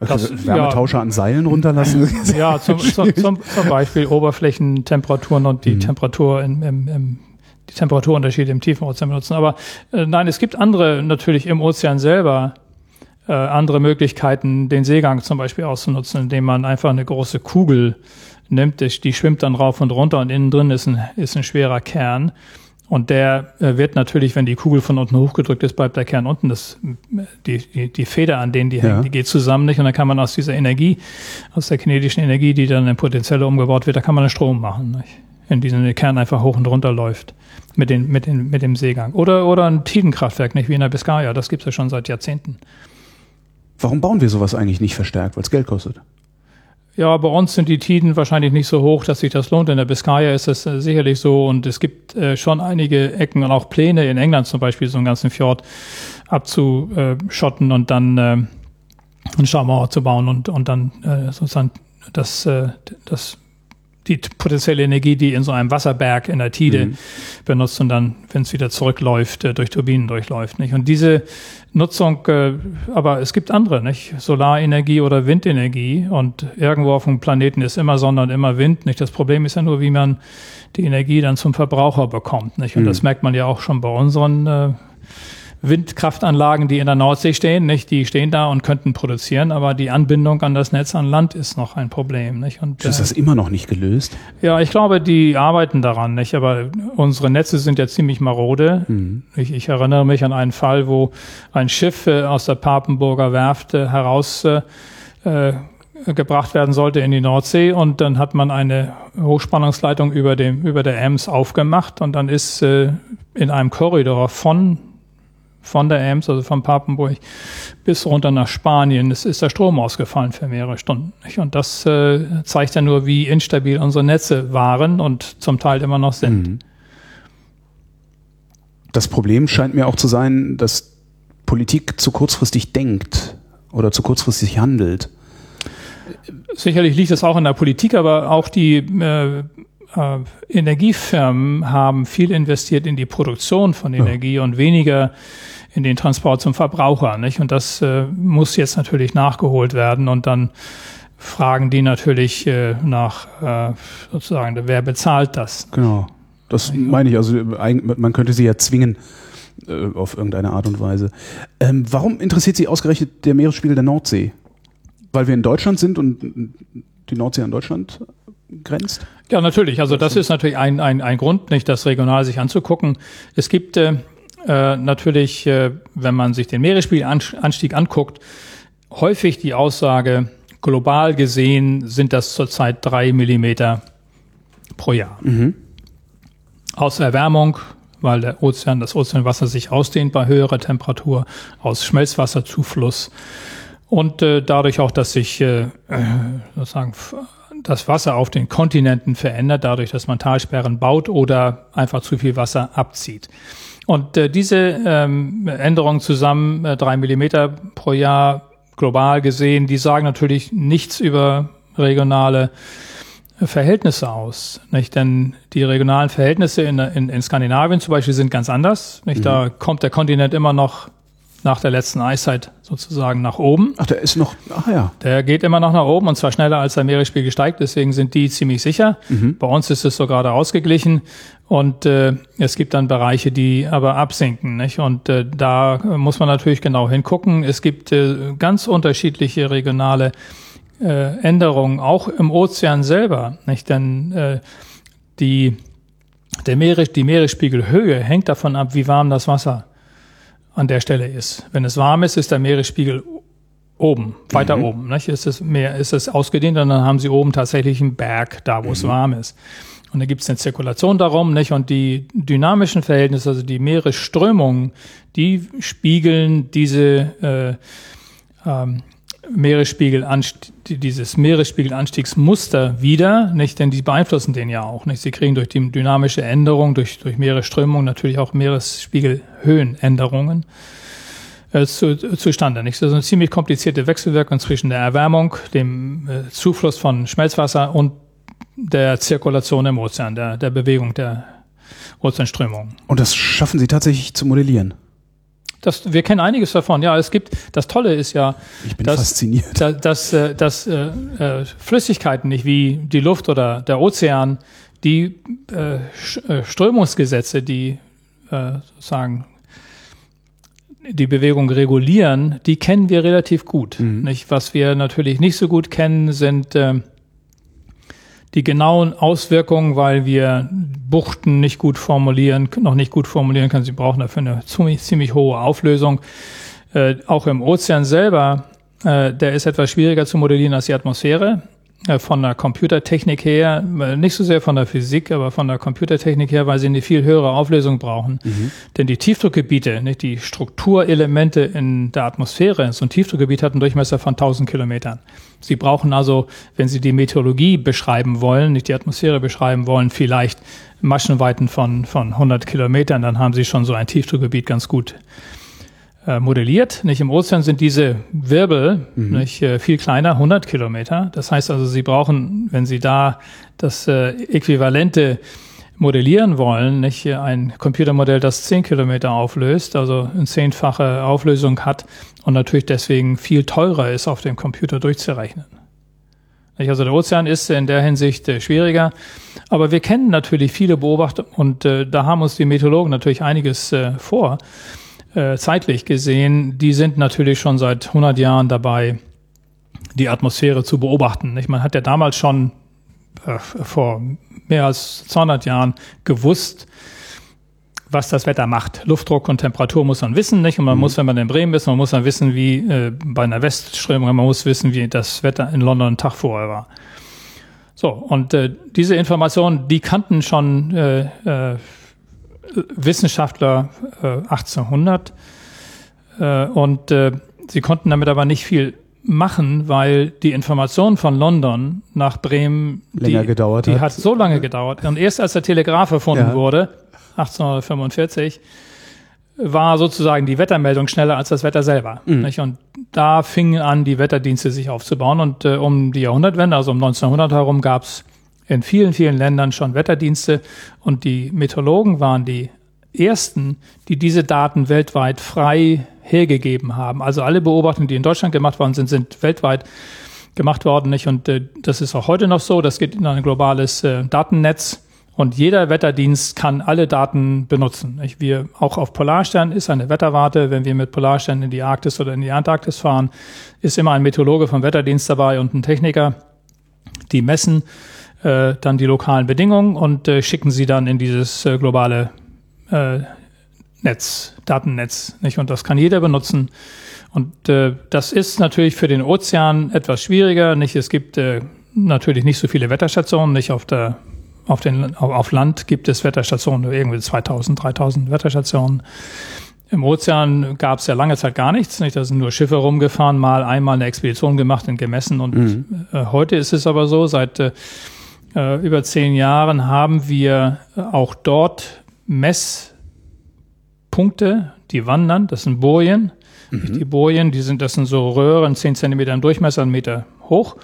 Das, Wärmetauscher ja, an Seilen runterlassen? Ja, zum, zum, zum, zum Beispiel Oberflächentemperaturen und die mhm. Temperatur im, im, im die Temperaturunterschiede im tiefen Ozean benutzen. Aber äh, nein, es gibt andere natürlich im Ozean selber äh, andere Möglichkeiten, den Seegang zum Beispiel auszunutzen, indem man einfach eine große Kugel nimmt, die schwimmt dann rauf und runter und innen drin ist ein, ist ein schwerer Kern. Und der äh, wird natürlich, wenn die Kugel von unten hochgedrückt ist, bleibt der Kern unten. Das, die, die, die Feder, an denen die ja. hängt, die geht zusammen nicht. Und dann kann man aus dieser Energie, aus der kinetischen Energie, die dann in Potenzielle umgebaut wird, da kann man einen Strom machen. Nicht? In diesem der Kern einfach hoch und runter läuft mit, den, mit, den, mit dem Seegang. Oder, oder ein Tidenkraftwerk, nicht wie in der Biskaya. Das gibt es ja schon seit Jahrzehnten. Warum bauen wir sowas eigentlich nicht verstärkt? Weil es Geld kostet. Ja, bei uns sind die Tiden wahrscheinlich nicht so hoch, dass sich das lohnt. In der Biskaya ist das äh, sicherlich so und es gibt äh, schon einige Ecken und auch Pläne in England zum Beispiel, so einen ganzen Fjord abzuschotten und dann äh, eine Staumauer zu bauen und, und dann äh, sozusagen das, äh, das die potenzielle Energie, die in so einem Wasserberg in der Tide mhm. benutzt und dann, wenn es wieder zurückläuft, äh, durch Turbinen durchläuft. Nicht? Und diese Nutzung, äh, aber es gibt andere, nicht? Solarenergie oder Windenergie und irgendwo auf dem Planeten ist immer Sonne und immer Wind. Nicht? Das Problem ist ja nur, wie man die Energie dann zum Verbraucher bekommt. Nicht? Und mhm. das merkt man ja auch schon bei unseren äh, Windkraftanlagen, die in der Nordsee stehen, nicht? Die stehen da und könnten produzieren, aber die Anbindung an das Netz an Land ist noch ein Problem, nicht? Und, ist das äh, immer noch nicht gelöst? Ja, ich glaube, die arbeiten daran, nicht? Aber unsere Netze sind ja ziemlich marode. Mhm. Ich, ich, erinnere mich an einen Fall, wo ein Schiff äh, aus der Papenburger Werft äh, heraus äh, äh, gebracht werden sollte in die Nordsee und dann hat man eine Hochspannungsleitung über dem über der Ems aufgemacht und dann ist äh, in einem Korridor von von der Ems, also von Papenburg, bis runter nach Spanien. Es ist der Strom ausgefallen für mehrere Stunden. Und das äh, zeigt ja nur, wie instabil unsere Netze waren und zum Teil immer noch sind. Mhm. Das Problem scheint mir auch zu sein, dass Politik zu kurzfristig denkt oder zu kurzfristig handelt. Sicherlich liegt es auch in der Politik, aber auch die äh, äh, Energiefirmen haben viel investiert in die Produktion von Energie ja. und weniger in den Transport zum Verbraucher. Nicht? Und das äh, muss jetzt natürlich nachgeholt werden und dann fragen die natürlich äh, nach äh, sozusagen, wer bezahlt das? Genau. Das meine ich. Also man könnte sie ja zwingen äh, auf irgendeine Art und Weise. Ähm, warum interessiert Sie ausgerechnet der Meeresspiegel der Nordsee? Weil wir in Deutschland sind und die Nordsee an Deutschland grenzt? Ja, natürlich. Also das ist natürlich ein, ein, ein Grund, nicht das regional sich anzugucken. Es gibt äh, äh, natürlich, äh, wenn man sich den Meeresspiegelanstieg anguckt, häufig die Aussage, global gesehen sind das zurzeit drei Millimeter pro Jahr. Mhm. Aus Erwärmung, weil der Ozean, das Ozeanwasser sich ausdehnt bei höherer Temperatur, aus Schmelzwasserzufluss und äh, dadurch auch, dass sich äh, sozusagen das Wasser auf den Kontinenten verändert, dadurch, dass man Talsperren baut oder einfach zu viel Wasser abzieht. Und äh, diese ähm, Änderung zusammen, äh, drei Millimeter pro Jahr global gesehen, die sagen natürlich nichts über regionale Verhältnisse aus. Nicht? Denn die regionalen Verhältnisse in, in, in Skandinavien zum Beispiel sind ganz anders. Nicht? Mhm. Da kommt der Kontinent immer noch nach der letzten Eiszeit sozusagen nach oben. Ach, der ist noch, ach ja. Der geht immer noch nach oben und zwar schneller als der Meeresspiegel steigt, deswegen sind die ziemlich sicher. Mhm. Bei uns ist es so gerade ausgeglichen und äh, es gibt dann Bereiche, die aber absinken. Nicht? Und äh, da muss man natürlich genau hingucken. Es gibt äh, ganz unterschiedliche regionale äh, Änderungen, auch im Ozean selber. Nicht? Denn äh, die, der Meeres, die Meeresspiegelhöhe hängt davon ab, wie warm das Wasser an der Stelle ist. Wenn es warm ist, ist der Meeresspiegel oben, weiter mhm. oben. Nicht? Ist es mehr, ist es ausgedehnt und dann haben sie oben tatsächlich einen Berg, da wo mhm. es warm ist. Und da gibt es eine Zirkulation darum, nicht? Und die dynamischen Verhältnisse, also die Meeresströmungen, die spiegeln diese äh, ähm, Meeresspiegel dieses Meeresspiegelanstiegsmuster wieder, nicht? Denn die beeinflussen den ja auch, nicht? Sie kriegen durch die dynamische Änderung, durch, durch Meeresströmung natürlich auch Meeresspiegelhöhenänderungen äh, zu, zustande, nicht? Das ist eine ziemlich komplizierte Wechselwirkung zwischen der Erwärmung, dem äh, Zufluss von Schmelzwasser und der Zirkulation im Ozean, der, der Bewegung der Ozeanströmung. Und das schaffen Sie tatsächlich zu modellieren? Das, wir kennen einiges davon. Ja, es gibt, das Tolle ist ja, ich bin dass, fasziniert. dass, dass, äh, dass äh, äh, Flüssigkeiten, nicht wie die Luft oder der Ozean, die äh, äh, Strömungsgesetze, die äh, sozusagen die Bewegung regulieren, die kennen wir relativ gut. Mhm. Nicht? Was wir natürlich nicht so gut kennen, sind äh, die genauen Auswirkungen, weil wir Buchten nicht gut formulieren, noch nicht gut formulieren können. Sie brauchen dafür eine ziemlich, ziemlich hohe Auflösung. Äh, auch im Ozean selber, äh, der ist etwas schwieriger zu modellieren als die Atmosphäre. Äh, von der Computertechnik her, äh, nicht so sehr von der Physik, aber von der Computertechnik her, weil sie eine viel höhere Auflösung brauchen. Mhm. Denn die Tiefdruckgebiete, nicht die Strukturelemente in der Atmosphäre, so ein Tiefdruckgebiet hat einen Durchmesser von 1000 Kilometern. Sie brauchen also, wenn Sie die Meteorologie beschreiben wollen, nicht die Atmosphäre beschreiben wollen, vielleicht Maschenweiten von, von 100 Kilometern, dann haben Sie schon so ein Tiefdruckgebiet ganz gut äh, modelliert. Nicht im Ozean sind diese Wirbel mhm. nicht, äh, viel kleiner, 100 Kilometer. Das heißt also, Sie brauchen, wenn Sie da das äh, Äquivalente modellieren wollen, nicht ein Computermodell, das 10 Kilometer auflöst, also eine zehnfache Auflösung hat und natürlich deswegen viel teurer ist, auf dem Computer durchzurechnen. Also der Ozean ist in der Hinsicht äh, schwieriger, aber wir kennen natürlich viele Beobachter und äh, da haben uns die Meteorologen natürlich einiges äh, vor äh, zeitlich gesehen, die sind natürlich schon seit 100 Jahren dabei, die Atmosphäre zu beobachten. Nicht? Man hat ja damals schon äh, vor mehr als 200 Jahren gewusst, was das Wetter macht. Luftdruck und Temperatur muss man wissen, nicht? Und man mhm. muss, wenn man in Bremen ist, man muss dann wissen, wie äh, bei einer Westströmung, man muss wissen, wie das Wetter in London einen Tag vorher war. So, und äh, diese Informationen, die kannten schon äh, äh, Wissenschaftler äh, 1800 äh, und äh, sie konnten damit aber nicht viel machen, weil die Information von London nach Bremen länger die, gedauert die hat. hat so lange gedauert. Und erst als der Telegraph erfunden ja. wurde, 1845, war sozusagen die Wettermeldung schneller als das Wetter selber. Mhm. Nicht? Und da fingen an, die Wetterdienste sich aufzubauen. Und äh, um die Jahrhundertwende, also um 1900 herum, gab es in vielen, vielen Ländern schon Wetterdienste und die Meteorologen waren die ersten, die diese Daten weltweit frei hergegeben haben. Also alle Beobachtungen, die in Deutschland gemacht worden sind, sind weltweit gemacht worden. Nicht? Und äh, das ist auch heute noch so. Das geht in ein globales äh, Datennetz. Und jeder Wetterdienst kann alle Daten benutzen. Nicht? Wir, auch auf Polarstern ist eine Wetterwarte. Wenn wir mit Polarstern in die Arktis oder in die Antarktis fahren, ist immer ein Meteorologe vom Wetterdienst dabei und ein Techniker. Die messen äh, dann die lokalen Bedingungen und äh, schicken sie dann in dieses äh, globale äh, Netz, Datennetz. Nicht? Und das kann jeder benutzen. Und äh, das ist natürlich für den Ozean etwas schwieriger. Nicht? Es gibt äh, natürlich nicht so viele Wetterstationen. Nicht auf der auf, den, auf Land gibt es Wetterstationen, irgendwie 2000, 3000 Wetterstationen. Im Ozean gab es ja lange Zeit gar nichts. Nicht? Da sind nur Schiffe rumgefahren, mal einmal eine Expedition gemacht und gemessen. Und mhm. äh, heute ist es aber so, seit äh, äh, über zehn Jahren haben wir äh, auch dort Messpunkte, die wandern, das sind Bojen, Mhm. Die Bojen, die sind, das sind so Röhren, 10 Zentimeter im Durchmesser, einen Meter hoch.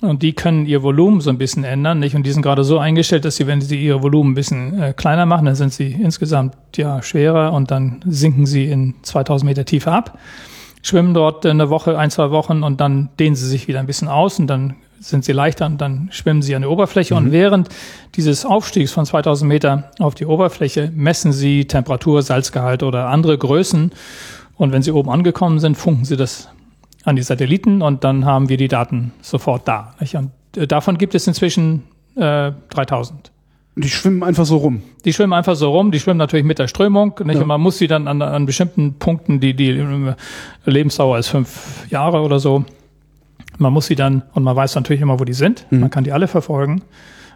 Und die können ihr Volumen so ein bisschen ändern, nicht? Und die sind gerade so eingestellt, dass sie, wenn sie ihr Volumen ein bisschen äh, kleiner machen, dann sind sie insgesamt ja schwerer und dann sinken sie in 2000 Meter Tiefe ab, schwimmen dort eine Woche, ein, zwei Wochen und dann dehnen sie sich wieder ein bisschen aus und dann sind sie leichter und dann schwimmen sie an der Oberfläche. Mhm. Und während dieses Aufstiegs von 2000 Meter auf die Oberfläche messen sie Temperatur, Salzgehalt oder andere Größen. Und wenn sie oben angekommen sind, funken sie das an die Satelliten und dann haben wir die Daten sofort da. Nicht? Und äh, davon gibt es inzwischen äh, 3000. Die schwimmen einfach so rum. Die schwimmen einfach so rum. Die schwimmen natürlich mit der Strömung. Nicht? Ja. Und man muss sie dann an, an bestimmten Punkten, die, die äh, Lebensdauer ist fünf Jahre oder so. Man muss sie dann, und man weiß natürlich immer, wo die sind. Mhm. Man kann die alle verfolgen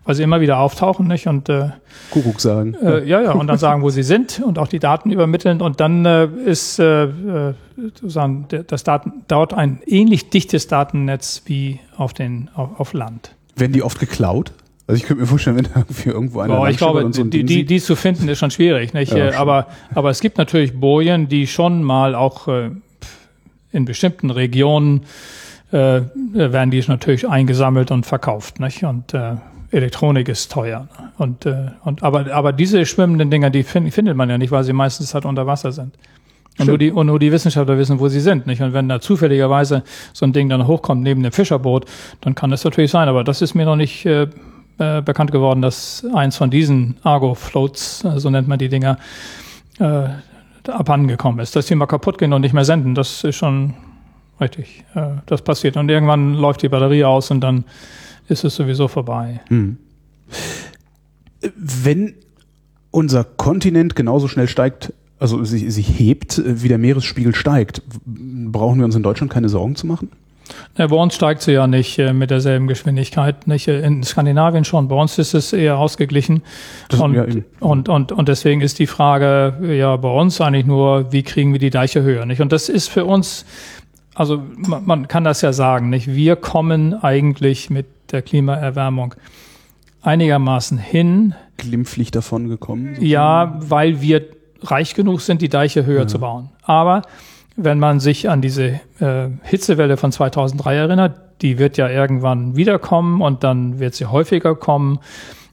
weil sie immer wieder auftauchen, nicht? Und äh, Kuckuck sagen. Äh, ja, ja, und dann sagen, wo sie sind und auch die Daten übermitteln. Und dann äh, ist äh, äh sozusagen das Daten dort ein ähnlich dichtes Datennetz wie auf den auf, auf Land. Werden die oft geklaut? Also ich könnte mir vorstellen, wenn irgendwie irgendwo einer Boah, ich glaube, so die, die, die zu finden ist schon schwierig, nicht? Ja, aber aber es gibt natürlich Bojen, die schon mal auch äh, in bestimmten Regionen äh, werden die natürlich eingesammelt und verkauft, nicht? Und äh, Elektronik ist teuer. Und, äh, und aber, aber diese schwimmenden Dinger, die find, findet man ja nicht, weil sie meistens halt unter Wasser sind. Und nur, die, und nur die Wissenschaftler wissen, wo sie sind. Nicht? Und wenn da zufälligerweise so ein Ding dann hochkommt neben dem Fischerboot, dann kann das natürlich sein. Aber das ist mir noch nicht äh, äh, bekannt geworden, dass eins von diesen Argo-Floats, äh, so nennt man die Dinger, äh, abhandengekommen ist. Dass die mal kaputt gehen und nicht mehr senden, das ist schon richtig. Äh, das passiert. Und irgendwann läuft die Batterie aus und dann ist es sowieso vorbei. Hm. Wenn unser Kontinent genauso schnell steigt, also sich, sich hebt, wie der Meeresspiegel steigt, brauchen wir uns in Deutschland keine Sorgen zu machen? Ja, bei uns steigt sie ja nicht äh, mit derselben Geschwindigkeit. Nicht in Skandinavien schon. Bei uns ist es eher ausgeglichen. Das, und, ja, und, und, und deswegen ist die Frage ja bei uns eigentlich nur, wie kriegen wir die Deiche höher? Nicht? Und das ist für uns, also man, man kann das ja sagen, nicht? Wir kommen eigentlich mit der Klimaerwärmung einigermaßen hin. Glimpflich davon gekommen? Ja, weil wir reich genug sind, die Deiche höher ja. zu bauen. Aber wenn man sich an diese äh, Hitzewelle von 2003 erinnert, die wird ja irgendwann wiederkommen und dann wird sie häufiger kommen.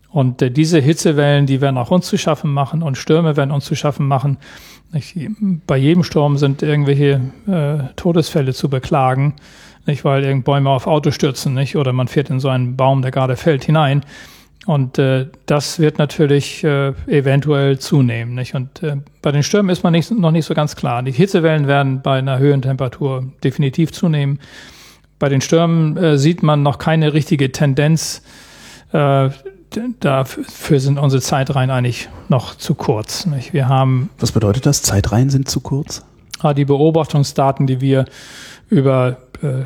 Und äh, diese Hitzewellen, die werden auch uns zu schaffen machen und Stürme werden uns zu schaffen machen. Nicht? Bei jedem Sturm sind irgendwelche äh, Todesfälle zu beklagen nicht, weil irgend Bäume auf Auto stürzen, nicht, oder man fährt in so einen Baum, der gerade fällt, hinein. Und äh, das wird natürlich äh, eventuell zunehmen. Nicht? Und äh, bei den Stürmen ist man nicht, noch nicht so ganz klar. Die Hitzewellen werden bei einer höheren Temperatur definitiv zunehmen. Bei den Stürmen äh, sieht man noch keine richtige Tendenz. Äh, dafür sind unsere Zeitreihen eigentlich noch zu kurz. Nicht? Wir haben. Was bedeutet das? Zeitreihen sind zu kurz? Ah, die Beobachtungsdaten, die wir über äh,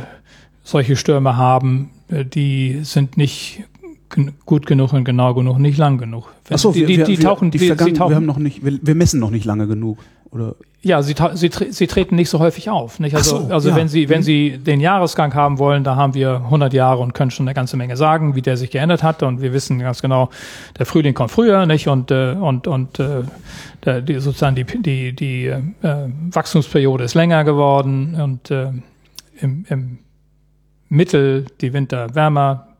solche Stürme haben, äh, die sind nicht gut genug und genau genug, nicht lang genug. Achso, die, die, die, tauchen, die, die tauchen, wir haben noch nicht, wir, wir, messen noch nicht lange genug, oder? Ja, sie, sie, sie treten nicht so häufig auf. Nicht? Also, so, also ja. wenn Sie wenn mhm. Sie den Jahresgang haben wollen, da haben wir 100 Jahre und können schon eine ganze Menge sagen, wie der sich geändert hat und wir wissen ganz genau, der Frühling kommt früher, nicht und äh, und und äh, der, die, sozusagen die die die äh, Wachstumsperiode ist länger geworden und äh, im, im Mittel die Winter wärmer.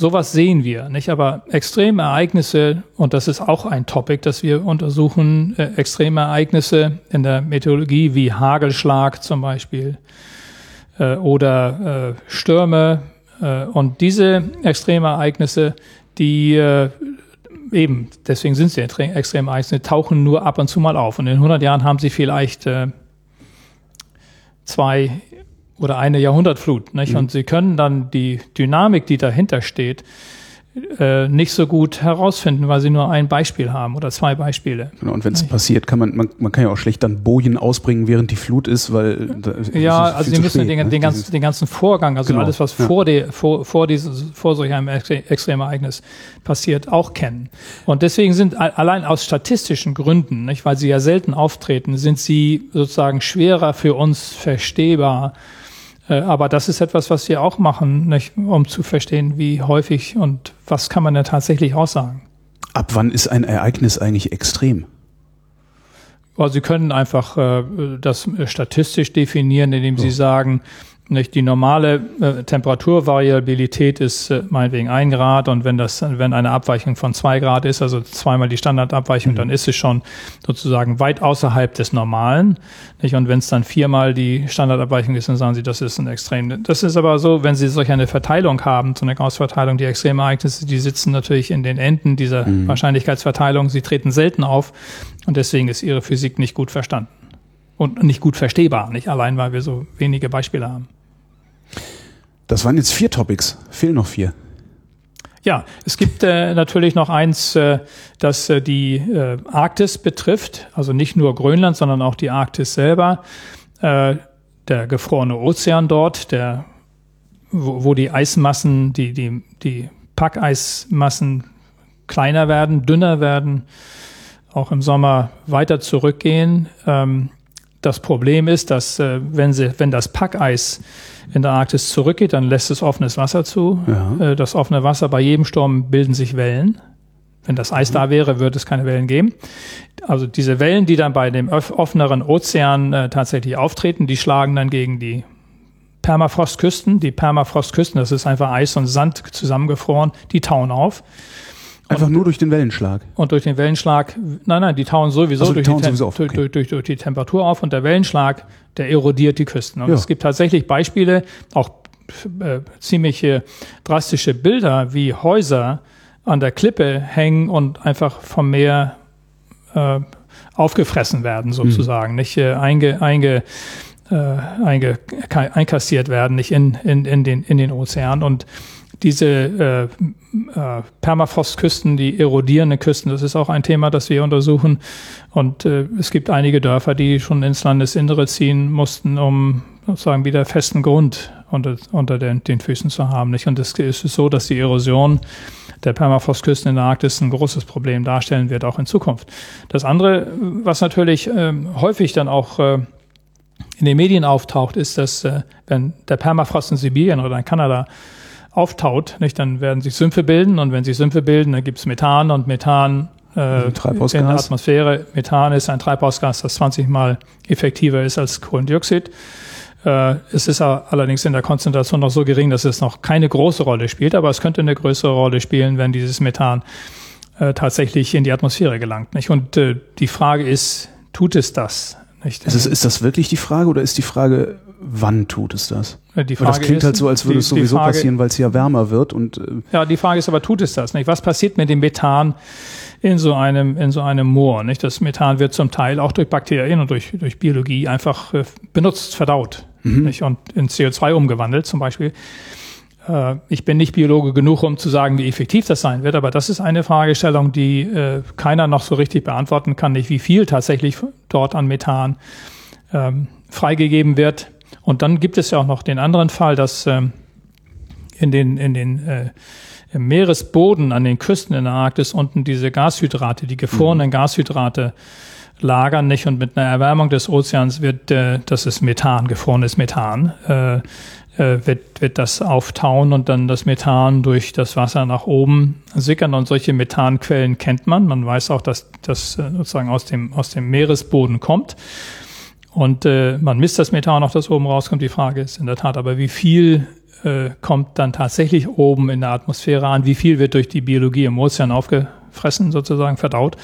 Sowas sehen wir, nicht? Aber extreme Ereignisse, und das ist auch ein Topic, das wir untersuchen, äh, extreme Ereignisse in der Meteorologie wie Hagelschlag zum Beispiel äh, oder äh, Stürme. Äh, und diese extreme Ereignisse, die äh, eben, deswegen sind sie extreme Ereignisse, tauchen nur ab und zu mal auf. Und in 100 Jahren haben sie vielleicht äh, zwei oder eine Jahrhundertflut. Nicht? Mhm. Und sie können dann die Dynamik, die dahinter steht, äh, nicht so gut herausfinden, weil sie nur ein Beispiel haben oder zwei Beispiele. Genau, und wenn es passiert, kann man, man, man kann ja auch schlecht dann Bojen ausbringen, während die Flut ist, weil ja, also sie müssen spät, den, ne? den, ganzen, den ganzen Vorgang, also genau, alles, was ja. vor, der, vor, vor, dieses, vor solch einem extremen Ereignis passiert, auch kennen. Und deswegen sind allein aus statistischen Gründen, nicht, weil sie ja selten auftreten, sind sie sozusagen schwerer für uns verstehbar äh, aber das ist etwas, was wir auch machen, nicht, um zu verstehen, wie häufig und was kann man denn tatsächlich aussagen. Ab wann ist ein Ereignis eigentlich extrem? Sie können einfach äh, das statistisch definieren, indem Sie sagen, nicht die normale äh, Temperaturvariabilität ist äh, meinetwegen ein Grad und wenn das, wenn eine Abweichung von zwei Grad ist, also zweimal die Standardabweichung, mhm. dann ist es schon sozusagen weit außerhalb des Normalen. Nicht? Und wenn es dann viermal die Standardabweichung ist, dann sagen Sie, das ist ein Extrem. Das ist aber so, wenn Sie solch eine Verteilung haben, so eine Gauss-Verteilung, die Extremereignisse, die sitzen natürlich in den Enden dieser mhm. Wahrscheinlichkeitsverteilung. Sie treten selten auf und deswegen ist Ihre Physik nicht gut verstanden und nicht gut verstehbar, nicht allein, weil wir so wenige Beispiele haben. Das waren jetzt vier Topics. Fehlen noch vier. Ja, es gibt äh, natürlich noch eins, äh, das äh, die äh, Arktis betrifft, also nicht nur Grönland, sondern auch die Arktis selber. Äh, der gefrorene Ozean dort, der, wo, wo die Eismassen, die, die, die Packeismassen kleiner werden, dünner werden, auch im Sommer weiter zurückgehen. Ähm, das Problem ist, dass äh, wenn, sie, wenn das Packeis in der Arktis zurückgeht, dann lässt es offenes Wasser zu. Ja. Äh, das offene Wasser, bei jedem Sturm bilden sich Wellen. Wenn das Eis mhm. da wäre, würde es keine Wellen geben. Also diese Wellen, die dann bei dem offeneren Ozean äh, tatsächlich auftreten, die schlagen dann gegen die Permafrostküsten. Die Permafrostküsten, das ist einfach Eis und Sand zusammengefroren, die tauen auf. Einfach und, nur durch den Wellenschlag. Und durch den Wellenschlag, nein, nein, die tauen sowieso, also, durch, die sowieso auf, okay. durch, durch, durch, die Temperatur auf und der Wellenschlag, der erodiert die Küsten. Und ja. es gibt tatsächlich Beispiele, auch äh, ziemlich drastische Bilder, wie Häuser an der Klippe hängen und einfach vom Meer äh, aufgefressen werden, sozusagen, mhm. nicht äh, einge, einge, äh, einge, einkassiert werden, nicht in, in, in, den, in den Ozean. Und diese äh, äh, Permafrostküsten, die erodierenden Küsten, das ist auch ein Thema, das wir untersuchen. Und äh, es gibt einige Dörfer, die schon ins Landesinnere ziehen mussten, um sozusagen wieder festen Grund unter, unter den, den Füßen zu haben. Nicht? Und es ist so, dass die Erosion der Permafrostküsten in der Arktis ein großes Problem darstellen wird, auch in Zukunft. Das andere, was natürlich äh, häufig dann auch äh, in den Medien auftaucht, ist, dass äh, wenn der Permafrost in Sibirien oder in Kanada auftaut, nicht, dann werden sich Sümpfe bilden und wenn sich Sümpfe bilden, dann gibt es Methan und Methan äh, in der Atmosphäre. Methan ist ein Treibhausgas, das 20 mal effektiver ist als Kohlendioxid. Äh, es ist allerdings in der Konzentration noch so gering, dass es noch keine große Rolle spielt, aber es könnte eine größere Rolle spielen, wenn dieses Methan äh, tatsächlich in die Atmosphäre gelangt. Nicht? Und äh, die Frage ist, tut es das? Nicht? Ist, ist das wirklich die Frage oder ist die Frage, wann tut es das? Die Frage das klingt ist, halt so, als würde die, es sowieso Frage, passieren, weil es hier wärmer wird. Und, äh ja, die Frage ist aber, tut es das? Nicht? Was passiert mit dem Methan in so einem, in so einem Moor? Nicht? Das Methan wird zum Teil auch durch Bakterien und durch, durch Biologie einfach äh, benutzt, verdaut mhm. nicht? und in CO2 umgewandelt zum Beispiel. Äh, ich bin nicht Biologe genug, um zu sagen, wie effektiv das sein wird, aber das ist eine Fragestellung, die äh, keiner noch so richtig beantworten kann, nicht wie viel tatsächlich dort an Methan ähm, freigegeben wird und dann gibt es ja auch noch den anderen Fall, dass ähm, in den, in den äh, im Meeresboden an den Küsten in der Arktis unten diese Gashydrate, die gefrorenen mhm. Gashydrate lagern nicht und mit einer Erwärmung des Ozeans wird, äh, das ist Methan, gefrorenes Methan, äh, äh, wird, wird das auftauen und dann das Methan durch das Wasser nach oben sickern und solche Methanquellen kennt man. Man weiß auch, dass das äh, sozusagen aus dem, aus dem Meeresboden kommt. Und äh, man misst das Methan noch, das oben rauskommt. Die Frage ist in der Tat aber, wie viel äh, kommt dann tatsächlich oben in der Atmosphäre an? Wie viel wird durch die Biologie im Ozean aufgefressen, sozusagen verdaut?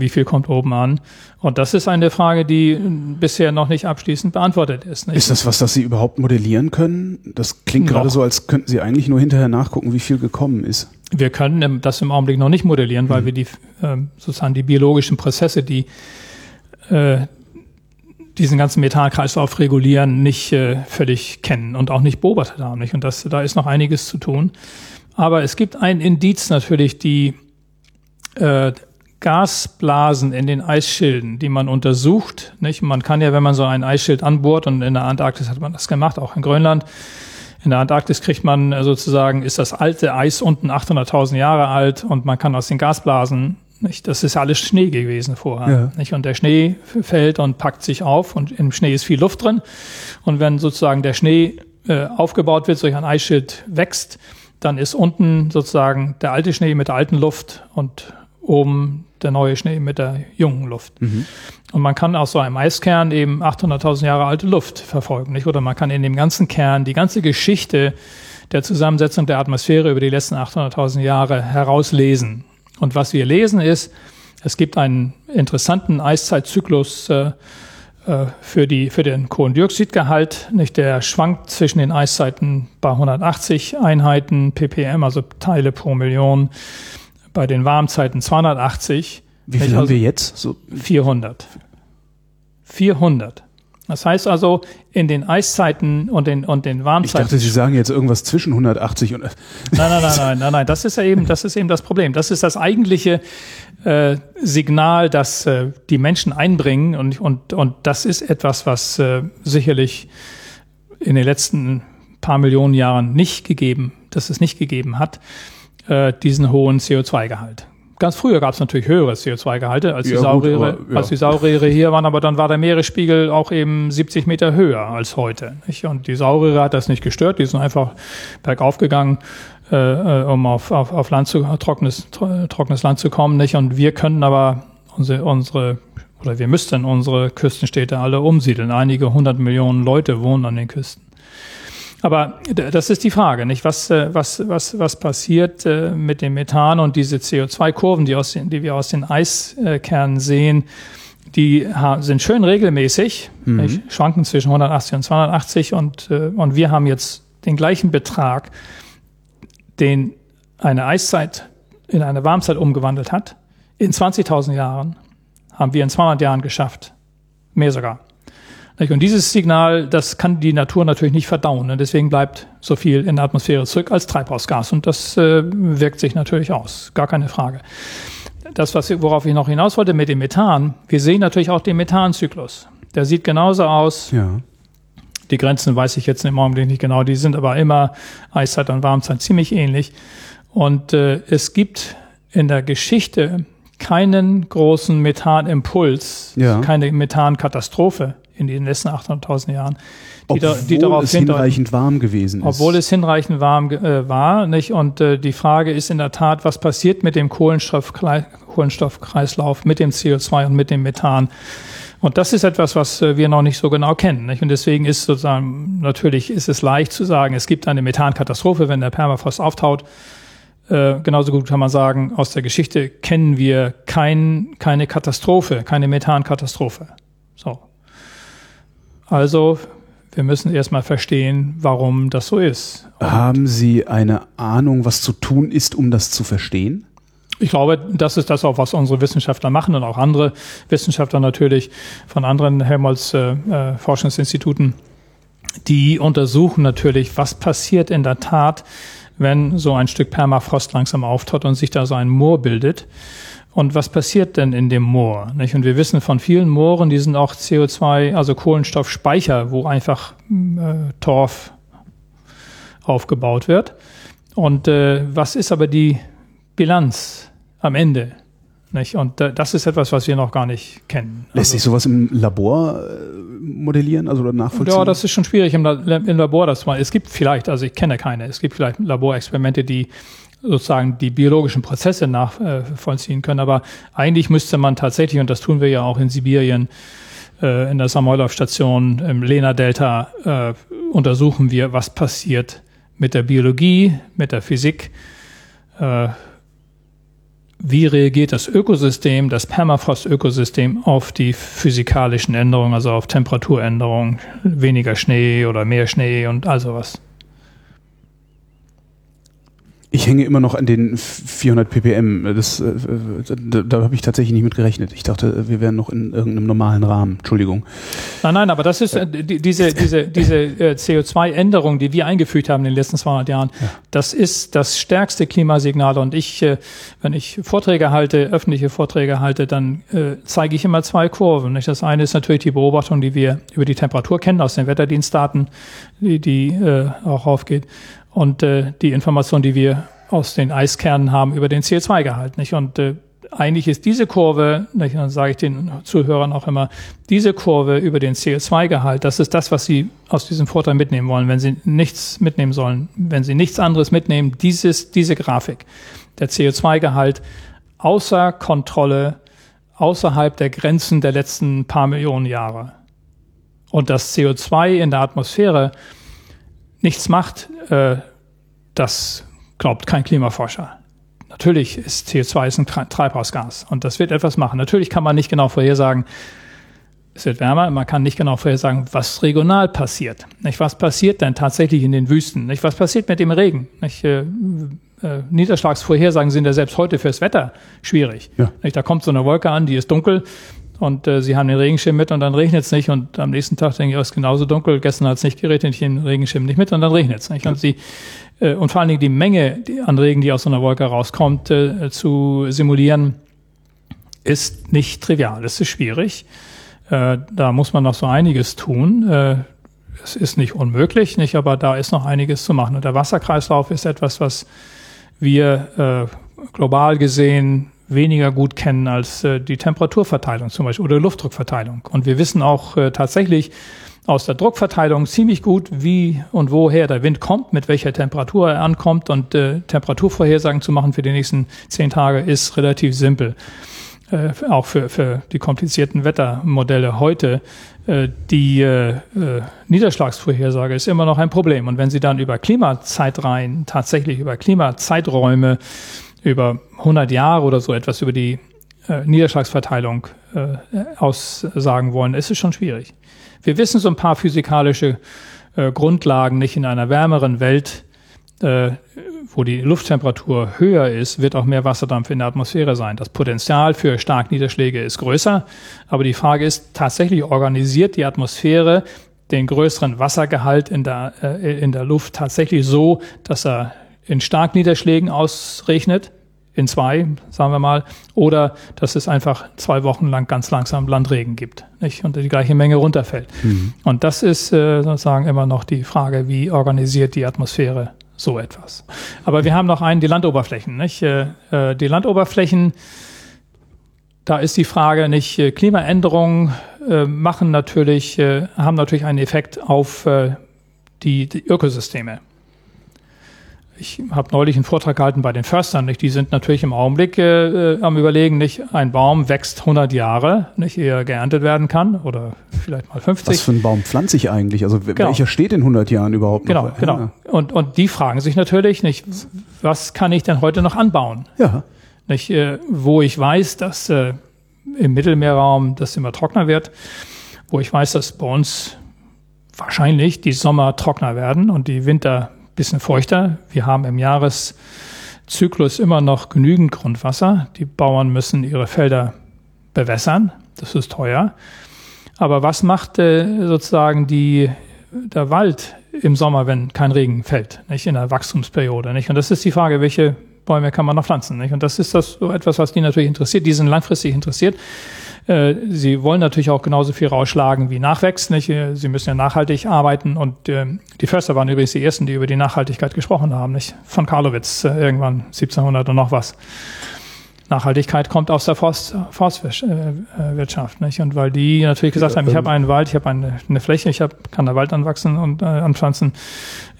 Wie viel kommt oben an? Und das ist eine Frage, die bisher noch nicht abschließend beantwortet ist. Nicht? Ist das was, das Sie überhaupt modellieren können? Das klingt noch. gerade so, als könnten Sie eigentlich nur hinterher nachgucken, wie viel gekommen ist. Wir können das im Augenblick noch nicht modellieren, weil hm. wir die äh, sozusagen die biologischen Prozesse, die äh, diesen ganzen Metallkreislauf regulieren, nicht äh, völlig kennen und auch nicht beobachtet haben. Nicht? Und das, da ist noch einiges zu tun. Aber es gibt ein Indiz natürlich, die äh, Gasblasen in den Eisschilden, die man untersucht. Nicht? Man kann ja, wenn man so ein Eisschild anbohrt, und in der Antarktis hat man das gemacht, auch in Grönland, in der Antarktis kriegt man äh, sozusagen, ist das alte Eis unten 800.000 Jahre alt und man kann aus den Gasblasen nicht? Das ist alles Schnee gewesen vorher. Ja. Nicht? Und der Schnee fällt und packt sich auf und im Schnee ist viel Luft drin. Und wenn sozusagen der Schnee äh, aufgebaut wird, durch ein Eisschild wächst, dann ist unten sozusagen der alte Schnee mit der alten Luft und um der neue Schnee mit der jungen Luft. Mhm. Und man kann aus so einem Eiskern eben 800.000 Jahre alte Luft verfolgen, nicht? Oder man kann in dem ganzen Kern die ganze Geschichte der Zusammensetzung der Atmosphäre über die letzten 800.000 Jahre herauslesen. Und was wir lesen ist, es gibt einen interessanten Eiszeitzyklus äh, äh, für, die, für den Kohlendioxidgehalt. Nicht, der schwankt zwischen den Eiszeiten bei 180 Einheiten ppm, also Teile pro Million, bei den Warmzeiten 280. Wie viel haben wir jetzt? So 400. 400. Das heißt also, in den Eiszeiten und den, und den Warmzeiten. Ich dachte, Sie sagen jetzt irgendwas zwischen 180 und. Nein, nein, nein, nein, nein, nein. Das ist ja eben, das ist eben das Problem. Das ist das eigentliche äh, Signal, das äh, die Menschen einbringen und, und, und das ist etwas, was äh, sicherlich in den letzten paar Millionen Jahren nicht gegeben, dass es nicht gegeben hat, äh, diesen hohen CO2-Gehalt. Ganz früher gab es natürlich höhere CO2-Gehalte als, ja, die Sauriere, ja. als die Sauriere hier waren, aber dann war der Meeresspiegel auch eben 70 Meter höher als heute. Nicht? Und die Sauriere hat das nicht gestört, die sind einfach bergauf gegangen, äh, äh um auf, auf, auf Land zu, trockenes, trockenes Land zu kommen. Nicht? Und wir können aber unsere, unsere oder wir müssten unsere Küstenstädte alle umsiedeln. Einige hundert Millionen Leute wohnen an den Küsten. Aber das ist die Frage, nicht? Was, äh, was, was, was passiert äh, mit dem Methan und diese CO2-Kurven, die, aus den, die wir aus den Eiskernen sehen, die sind schön regelmäßig, mhm. schwanken zwischen 180 und 280 und, äh, und wir haben jetzt den gleichen Betrag, den eine Eiszeit in eine Warmzeit umgewandelt hat. In 20.000 Jahren haben wir in 200 Jahren geschafft. Mehr sogar. Und dieses Signal, das kann die Natur natürlich nicht verdauen. Und deswegen bleibt so viel in der Atmosphäre zurück als Treibhausgas. Und das äh, wirkt sich natürlich aus. Gar keine Frage. Das, was, worauf ich noch hinaus wollte mit dem Methan, wir sehen natürlich auch den Methanzyklus. Der sieht genauso aus. Ja. Die Grenzen weiß ich jetzt im Augenblick nicht genau. Die sind aber immer Eiszeit und Warmzeit ziemlich ähnlich. Und äh, es gibt in der Geschichte keinen großen Methanimpuls, ja. keine Methankatastrophe in den letzten 800.000 Jahren. Die, obwohl die darauf es hinreichend warm gewesen ist. Obwohl es hinreichend warm äh, war. Nicht? Und äh, die Frage ist in der Tat, was passiert mit dem Kohlenstoff, Kohlenstoffkreislauf, mit dem CO2 und mit dem Methan. Und das ist etwas, was äh, wir noch nicht so genau kennen. Nicht? Und deswegen ist sozusagen, natürlich ist es leicht zu sagen, es gibt eine Methankatastrophe, wenn der Permafrost auftaut. Äh, genauso gut kann man sagen, aus der Geschichte kennen wir kein, keine Katastrophe, keine Methankatastrophe. So, also wir müssen erstmal verstehen, warum das so ist. Und Haben Sie eine Ahnung, was zu tun ist, um das zu verstehen? Ich glaube, das ist das auch, was unsere Wissenschaftler machen und auch andere Wissenschaftler natürlich von anderen Helmholtz äh, äh, Forschungsinstituten. Die untersuchen natürlich, was passiert in der Tat, wenn so ein Stück Permafrost langsam auftaut und sich da so ein Moor bildet. Und was passiert denn in dem Moor? Nicht? Und wir wissen von vielen Mooren, die sind auch CO2, also Kohlenstoffspeicher, wo einfach äh, Torf aufgebaut wird. Und äh, was ist aber die Bilanz am Ende? Nicht? Und äh, das ist etwas, was wir noch gar nicht kennen. Lässt also, sich sowas im Labor äh, modellieren, also oder nachvollziehen? Ja, das ist schon schwierig im, im Labor. Das mal. Es gibt vielleicht, also ich kenne keine, es gibt vielleicht Laborexperimente, die sozusagen die biologischen Prozesse nachvollziehen können. Aber eigentlich müsste man tatsächlich, und das tun wir ja auch in Sibirien, äh, in der Samoylov-Station im Lena-Delta, äh, untersuchen wir, was passiert mit der Biologie, mit der Physik, äh, wie reagiert das Ökosystem, das Permafrost-Ökosystem auf die physikalischen Änderungen, also auf Temperaturänderungen, weniger Schnee oder mehr Schnee und all sowas. Ich hänge immer noch an den 400 ppm. Das, äh, da, da habe ich tatsächlich nicht mit gerechnet. Ich dachte, wir wären noch in irgendeinem normalen Rahmen. Entschuldigung. Nein, nein, aber das ist äh, die, diese, diese, diese äh, CO2-Änderung, die wir eingefügt haben in den letzten 200 Jahren. Ja. Das ist das stärkste Klimasignal. Und ich, äh, wenn ich Vorträge halte, öffentliche Vorträge halte, dann äh, zeige ich immer zwei Kurven. Nicht? Das eine ist natürlich die Beobachtung, die wir über die Temperatur kennen aus den Wetterdienstdaten, die, die äh, auch aufgeht und äh, die Information, die wir aus den Eiskernen haben über den CO2-Gehalt. Nicht? Und äh, eigentlich ist diese Kurve, nicht, dann sage ich den Zuhörern auch immer, diese Kurve über den CO2-Gehalt, das ist das, was Sie aus diesem Vorteil mitnehmen wollen, wenn Sie nichts mitnehmen sollen, wenn Sie nichts anderes mitnehmen, dieses, diese Grafik, der CO2-Gehalt außer Kontrolle, außerhalb der Grenzen der letzten paar Millionen Jahre. Und dass CO2 in der Atmosphäre nichts macht, äh, das glaubt kein Klimaforscher. Natürlich ist CO2 ist ein Treibhausgas und das wird etwas machen. Natürlich kann man nicht genau vorhersagen, es wird wärmer, man kann nicht genau vorhersagen, was regional passiert. Nicht, was passiert denn tatsächlich in den Wüsten? Nicht, was passiert mit dem Regen? Nicht, äh, äh, Niederschlagsvorhersagen sind ja selbst heute fürs Wetter schwierig. Ja. Da kommt so eine Wolke an, die ist dunkel und äh, sie haben den Regenschirm mit und dann regnet es nicht und am nächsten Tag denke ich, oh, es ist genauso dunkel, gestern hat es nicht geregnet, ich den Regenschirm nicht mit und dann regnet es nicht. Ja. Und sie äh, und vor allen Dingen die Menge an Regen, die aus so einer Wolke rauskommt, äh, zu simulieren, ist nicht trivial. Es ist schwierig. Äh, da muss man noch so einiges tun. Äh, es ist nicht unmöglich, nicht, aber da ist noch einiges zu machen. Und der Wasserkreislauf ist etwas, was wir äh, global gesehen weniger gut kennen als äh, die Temperaturverteilung zum Beispiel oder Luftdruckverteilung. Und wir wissen auch äh, tatsächlich aus der Druckverteilung ziemlich gut, wie und woher der Wind kommt, mit welcher Temperatur er ankommt. Und äh, Temperaturvorhersagen zu machen für die nächsten zehn Tage ist relativ simpel äh, auch für, für die komplizierten Wettermodelle heute, äh, die äh, äh, Niederschlagsvorhersage ist immer noch ein Problem. Und wenn Sie dann über Klimazeitreihen, tatsächlich über Klimazeiträume, über 100 Jahre oder so etwas über die äh, Niederschlagsverteilung äh, aussagen wollen, ist es schon schwierig. Wir wissen so ein paar physikalische äh, Grundlagen nicht in einer wärmeren Welt, äh, wo die Lufttemperatur höher ist, wird auch mehr Wasserdampf in der Atmosphäre sein. Das Potenzial für Starkniederschläge ist größer, aber die Frage ist tatsächlich, organisiert die Atmosphäre den größeren Wassergehalt in der, äh, in der Luft tatsächlich so, dass er in Starkniederschlägen ausrechnet, in zwei, sagen wir mal, oder dass es einfach zwei Wochen lang ganz langsam Landregen gibt nicht? und die gleiche Menge runterfällt. Mhm. Und das ist äh, sozusagen immer noch die Frage, wie organisiert die Atmosphäre so etwas. Aber wir haben noch einen, die Landoberflächen. Nicht? Äh, äh, die Landoberflächen, da ist die Frage nicht, äh, Klimaänderungen machen natürlich, haben natürlich einen Effekt auf die, die Ökosysteme ich habe neulich einen Vortrag gehalten bei den Förstern, nicht? die sind natürlich im Augenblick äh, am überlegen, nicht ein Baum wächst 100 Jahre, nicht ehe er geerntet werden kann oder vielleicht mal 50. Was für ein Baum pflanze ich eigentlich? Also genau. welcher steht in 100 Jahren überhaupt noch? Genau, genau. Und, und die fragen sich natürlich, nicht, was kann ich denn heute noch anbauen? Ja. Nicht, äh, wo ich weiß, dass äh, im Mittelmeerraum das immer trockener wird, wo ich weiß, dass bei uns wahrscheinlich die Sommer trockener werden und die Winter bisschen feuchter. Wir haben im Jahreszyklus immer noch genügend Grundwasser. Die Bauern müssen ihre Felder bewässern. Das ist teuer. Aber was macht äh, sozusagen die, der Wald im Sommer, wenn kein Regen fällt, nicht in der Wachstumsperiode? Nicht? Und das ist die Frage, welche Bäume kann man noch pflanzen? Nicht? Und das ist das so etwas, was die natürlich interessiert. Die sind langfristig interessiert. Äh, sie wollen natürlich auch genauso viel rausschlagen wie nachwächst. Nicht? Äh, sie müssen ja nachhaltig arbeiten und äh, die Förster waren übrigens die ersten, die über die Nachhaltigkeit gesprochen haben, nicht? Von Karlowitz irgendwann 1700 und noch was. Nachhaltigkeit kommt aus der Forst, Forstwirtschaft, nicht? Und weil die natürlich gesagt haben, ich habe einen Wald, ich habe eine, eine, Fläche, ich hab, kann da Wald anwachsen und äh, anpflanzen,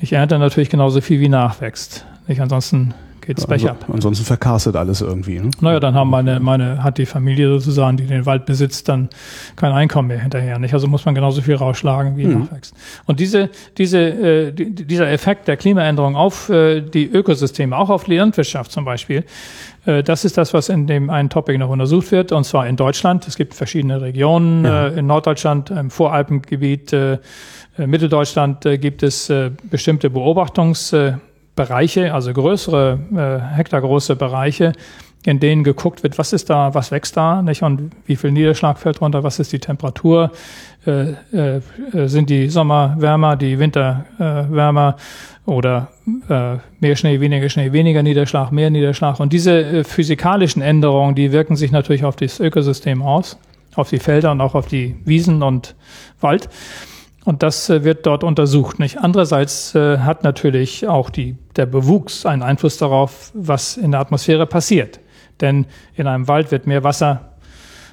ich ernte natürlich genauso viel wie nachwächst. Nicht? Ansonsten geht's Pech ab. Ansonsten verkastet alles irgendwie. Ne? Naja, dann haben meine, meine, hat die Familie sozusagen, die den Wald besitzt, dann kein Einkommen mehr hinterher. Nicht? Also muss man genauso viel rausschlagen, wie mhm. nachwächst. Und diese, diese, äh, die, dieser Effekt der Klimaänderung auf äh, die Ökosysteme, auch auf die Landwirtschaft zum Beispiel, äh, das ist das, was in dem einen Topic noch untersucht wird, und zwar in Deutschland. Es gibt verschiedene Regionen, ja. äh, in Norddeutschland, im Voralpengebiet, äh, Mitteldeutschland gibt es bestimmte Beobachtungs- Bereiche, also größere, äh, hektargroße Bereiche, in denen geguckt wird, was ist da, was wächst da, nicht und wie viel Niederschlag fällt runter, was ist die Temperatur, äh, äh, sind die Sommer wärmer, die Winter äh, wärmer oder äh, mehr Schnee, weniger Schnee, weniger Niederschlag, mehr Niederschlag. Und diese äh, physikalischen Änderungen, die wirken sich natürlich auf das Ökosystem aus, auf die Felder und auch auf die Wiesen und Wald. Und das äh, wird dort untersucht. Nicht? Andererseits äh, hat natürlich auch die, der Bewuchs einen Einfluss darauf, was in der Atmosphäre passiert. Denn in einem Wald wird mehr Wasser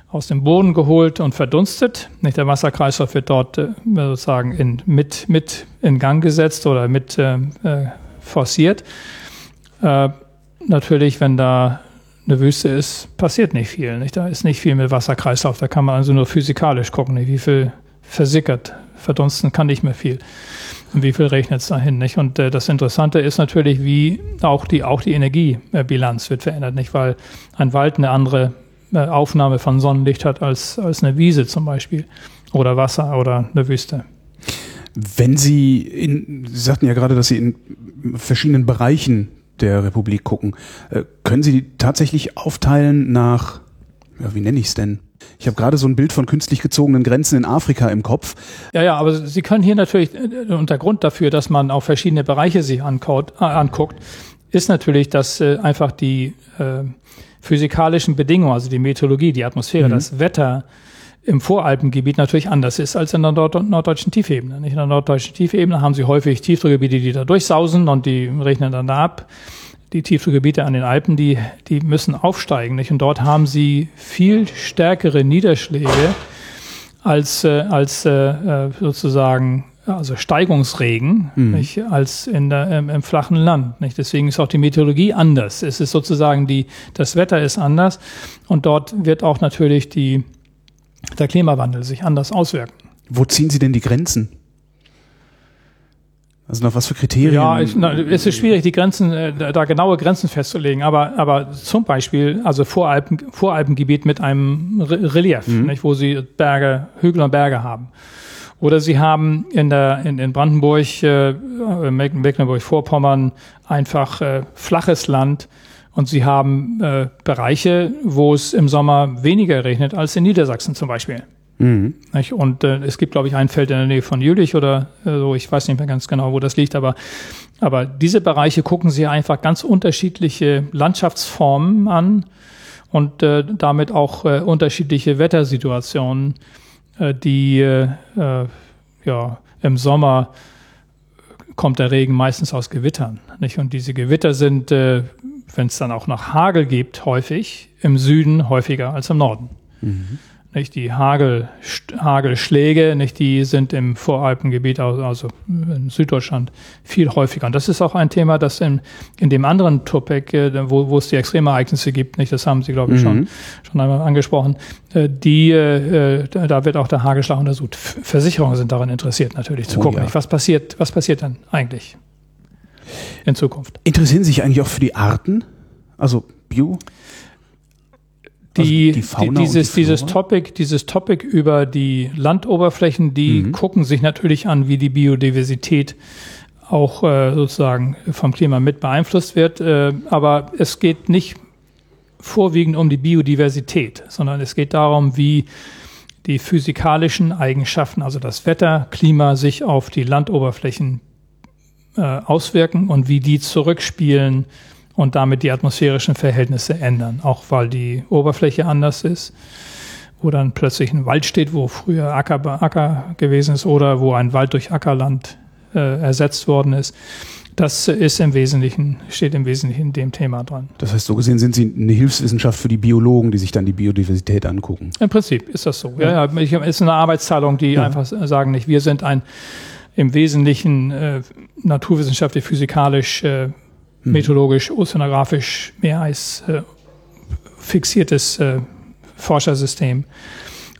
aus dem Boden geholt und verdunstet. Nicht der Wasserkreislauf wird dort äh, sozusagen in, mit, mit in Gang gesetzt oder mit äh, forciert. Äh, natürlich, wenn da eine Wüste ist, passiert nicht viel. Nicht? Da ist nicht viel mit Wasserkreislauf. Da kann man also nur physikalisch gucken, nicht? wie viel versickert, verdunsten kann nicht mehr viel. Und wie viel regnet es dahin, nicht? Und äh, das Interessante ist natürlich, wie auch die, auch die Energiebilanz wird verändert, nicht? Weil ein Wald eine andere äh, Aufnahme von Sonnenlicht hat als, als eine Wiese zum Beispiel. Oder Wasser oder eine Wüste. Wenn Sie in, Sie sagten ja gerade, dass Sie in verschiedenen Bereichen der Republik gucken, äh, können Sie tatsächlich aufteilen nach, ja, wie nenne ich es denn? Ich habe gerade so ein Bild von künstlich gezogenen Grenzen in Afrika im Kopf. Ja, ja, aber Sie können hier natürlich, äh, und der Grund dafür, dass man auch verschiedene Bereiche sich anguckt, äh, anguckt ist natürlich, dass äh, einfach die äh, physikalischen Bedingungen, also die Meteorologie, die Atmosphäre, mhm. das Wetter im Voralpengebiet natürlich anders ist als in der Nord norddeutschen Tiefebene. Nicht in der norddeutschen Tiefebene haben sie häufig Tiefdruckgebiete, die da durchsausen und die regnen dann da ab die Tiefdruckgebiete an den Alpen, die, die müssen aufsteigen. Nicht? Und dort haben sie viel stärkere Niederschläge als, äh, als äh, äh, sozusagen also Steigungsregen mhm. nicht, als in der, im, im, flachen Land. Nicht? Deswegen ist auch die Meteorologie anders. Es ist sozusagen die, das Wetter ist anders und dort wird auch natürlich die, der Klimawandel sich anders auswirken. Wo ziehen Sie denn die Grenzen? Also nach was für Kriterien? Ja, ich, na, es ist schwierig, die Grenzen, äh, da genaue Grenzen festzulegen. Aber, aber zum Beispiel, also Voralpen, Voralpengebiet mit einem Re Relief, mhm. nicht, wo sie Berge, Hügel und Berge haben. Oder sie haben in der in, in Brandenburg, äh, Mecklenburg-Vorpommern einfach äh, flaches Land und sie haben äh, Bereiche, wo es im Sommer weniger regnet als in Niedersachsen zum Beispiel. Mhm. Und äh, es gibt, glaube ich, ein Feld in der Nähe von Jülich oder äh, so, ich weiß nicht mehr ganz genau, wo das liegt, aber, aber diese Bereiche gucken sich einfach ganz unterschiedliche Landschaftsformen an und äh, damit auch äh, unterschiedliche Wettersituationen, äh, die äh, äh, ja im Sommer kommt der Regen meistens aus Gewittern. Nicht? Und diese Gewitter sind, äh, wenn es dann auch noch Hagel gibt, häufig im Süden häufiger als im Norden. Mhm. Nicht die Hagel, Hagelschläge, nicht die sind im Voralpengebiet, also in Süddeutschland, viel häufiger. Und das ist auch ein Thema, das in, in dem anderen Topic, äh, wo, wo es die Extremereignisse gibt, nicht, das haben Sie, glaube ich, mhm. schon, schon einmal angesprochen, äh, die, äh, da wird auch der Hagelschlag untersucht. Versicherungen sind daran interessiert, natürlich zu oh, gucken, ja. nicht, was passiert, was passiert dann eigentlich in Zukunft. Interessieren Sie sich eigentlich auch für die Arten? Also Bio? Die, also die dieses, die dieses Topic, dieses Topic über die Landoberflächen, die mhm. gucken sich natürlich an, wie die Biodiversität auch äh, sozusagen vom Klima mit beeinflusst wird. Äh, aber es geht nicht vorwiegend um die Biodiversität, sondern es geht darum, wie die physikalischen Eigenschaften, also das Wetter, Klima, sich auf die Landoberflächen äh, auswirken und wie die zurückspielen und damit die atmosphärischen Verhältnisse ändern, auch weil die Oberfläche anders ist, wo dann plötzlich ein Wald steht, wo früher Acker, Acker gewesen ist oder wo ein Wald durch Ackerland äh, ersetzt worden ist. Das ist im Wesentlichen, steht im Wesentlichen in dem Thema dran. Das heißt, so gesehen sind Sie eine Hilfswissenschaft für die Biologen, die sich dann die Biodiversität angucken. Im Prinzip ist das so. Ja, ja, es ist eine Arbeitsteilung, die ja. einfach sagen nicht, wir sind ein im Wesentlichen äh, naturwissenschaftlich, physikalisch äh, hm. meteorologisch, ozeanografisch mehr als äh, fixiertes äh, Forschersystem.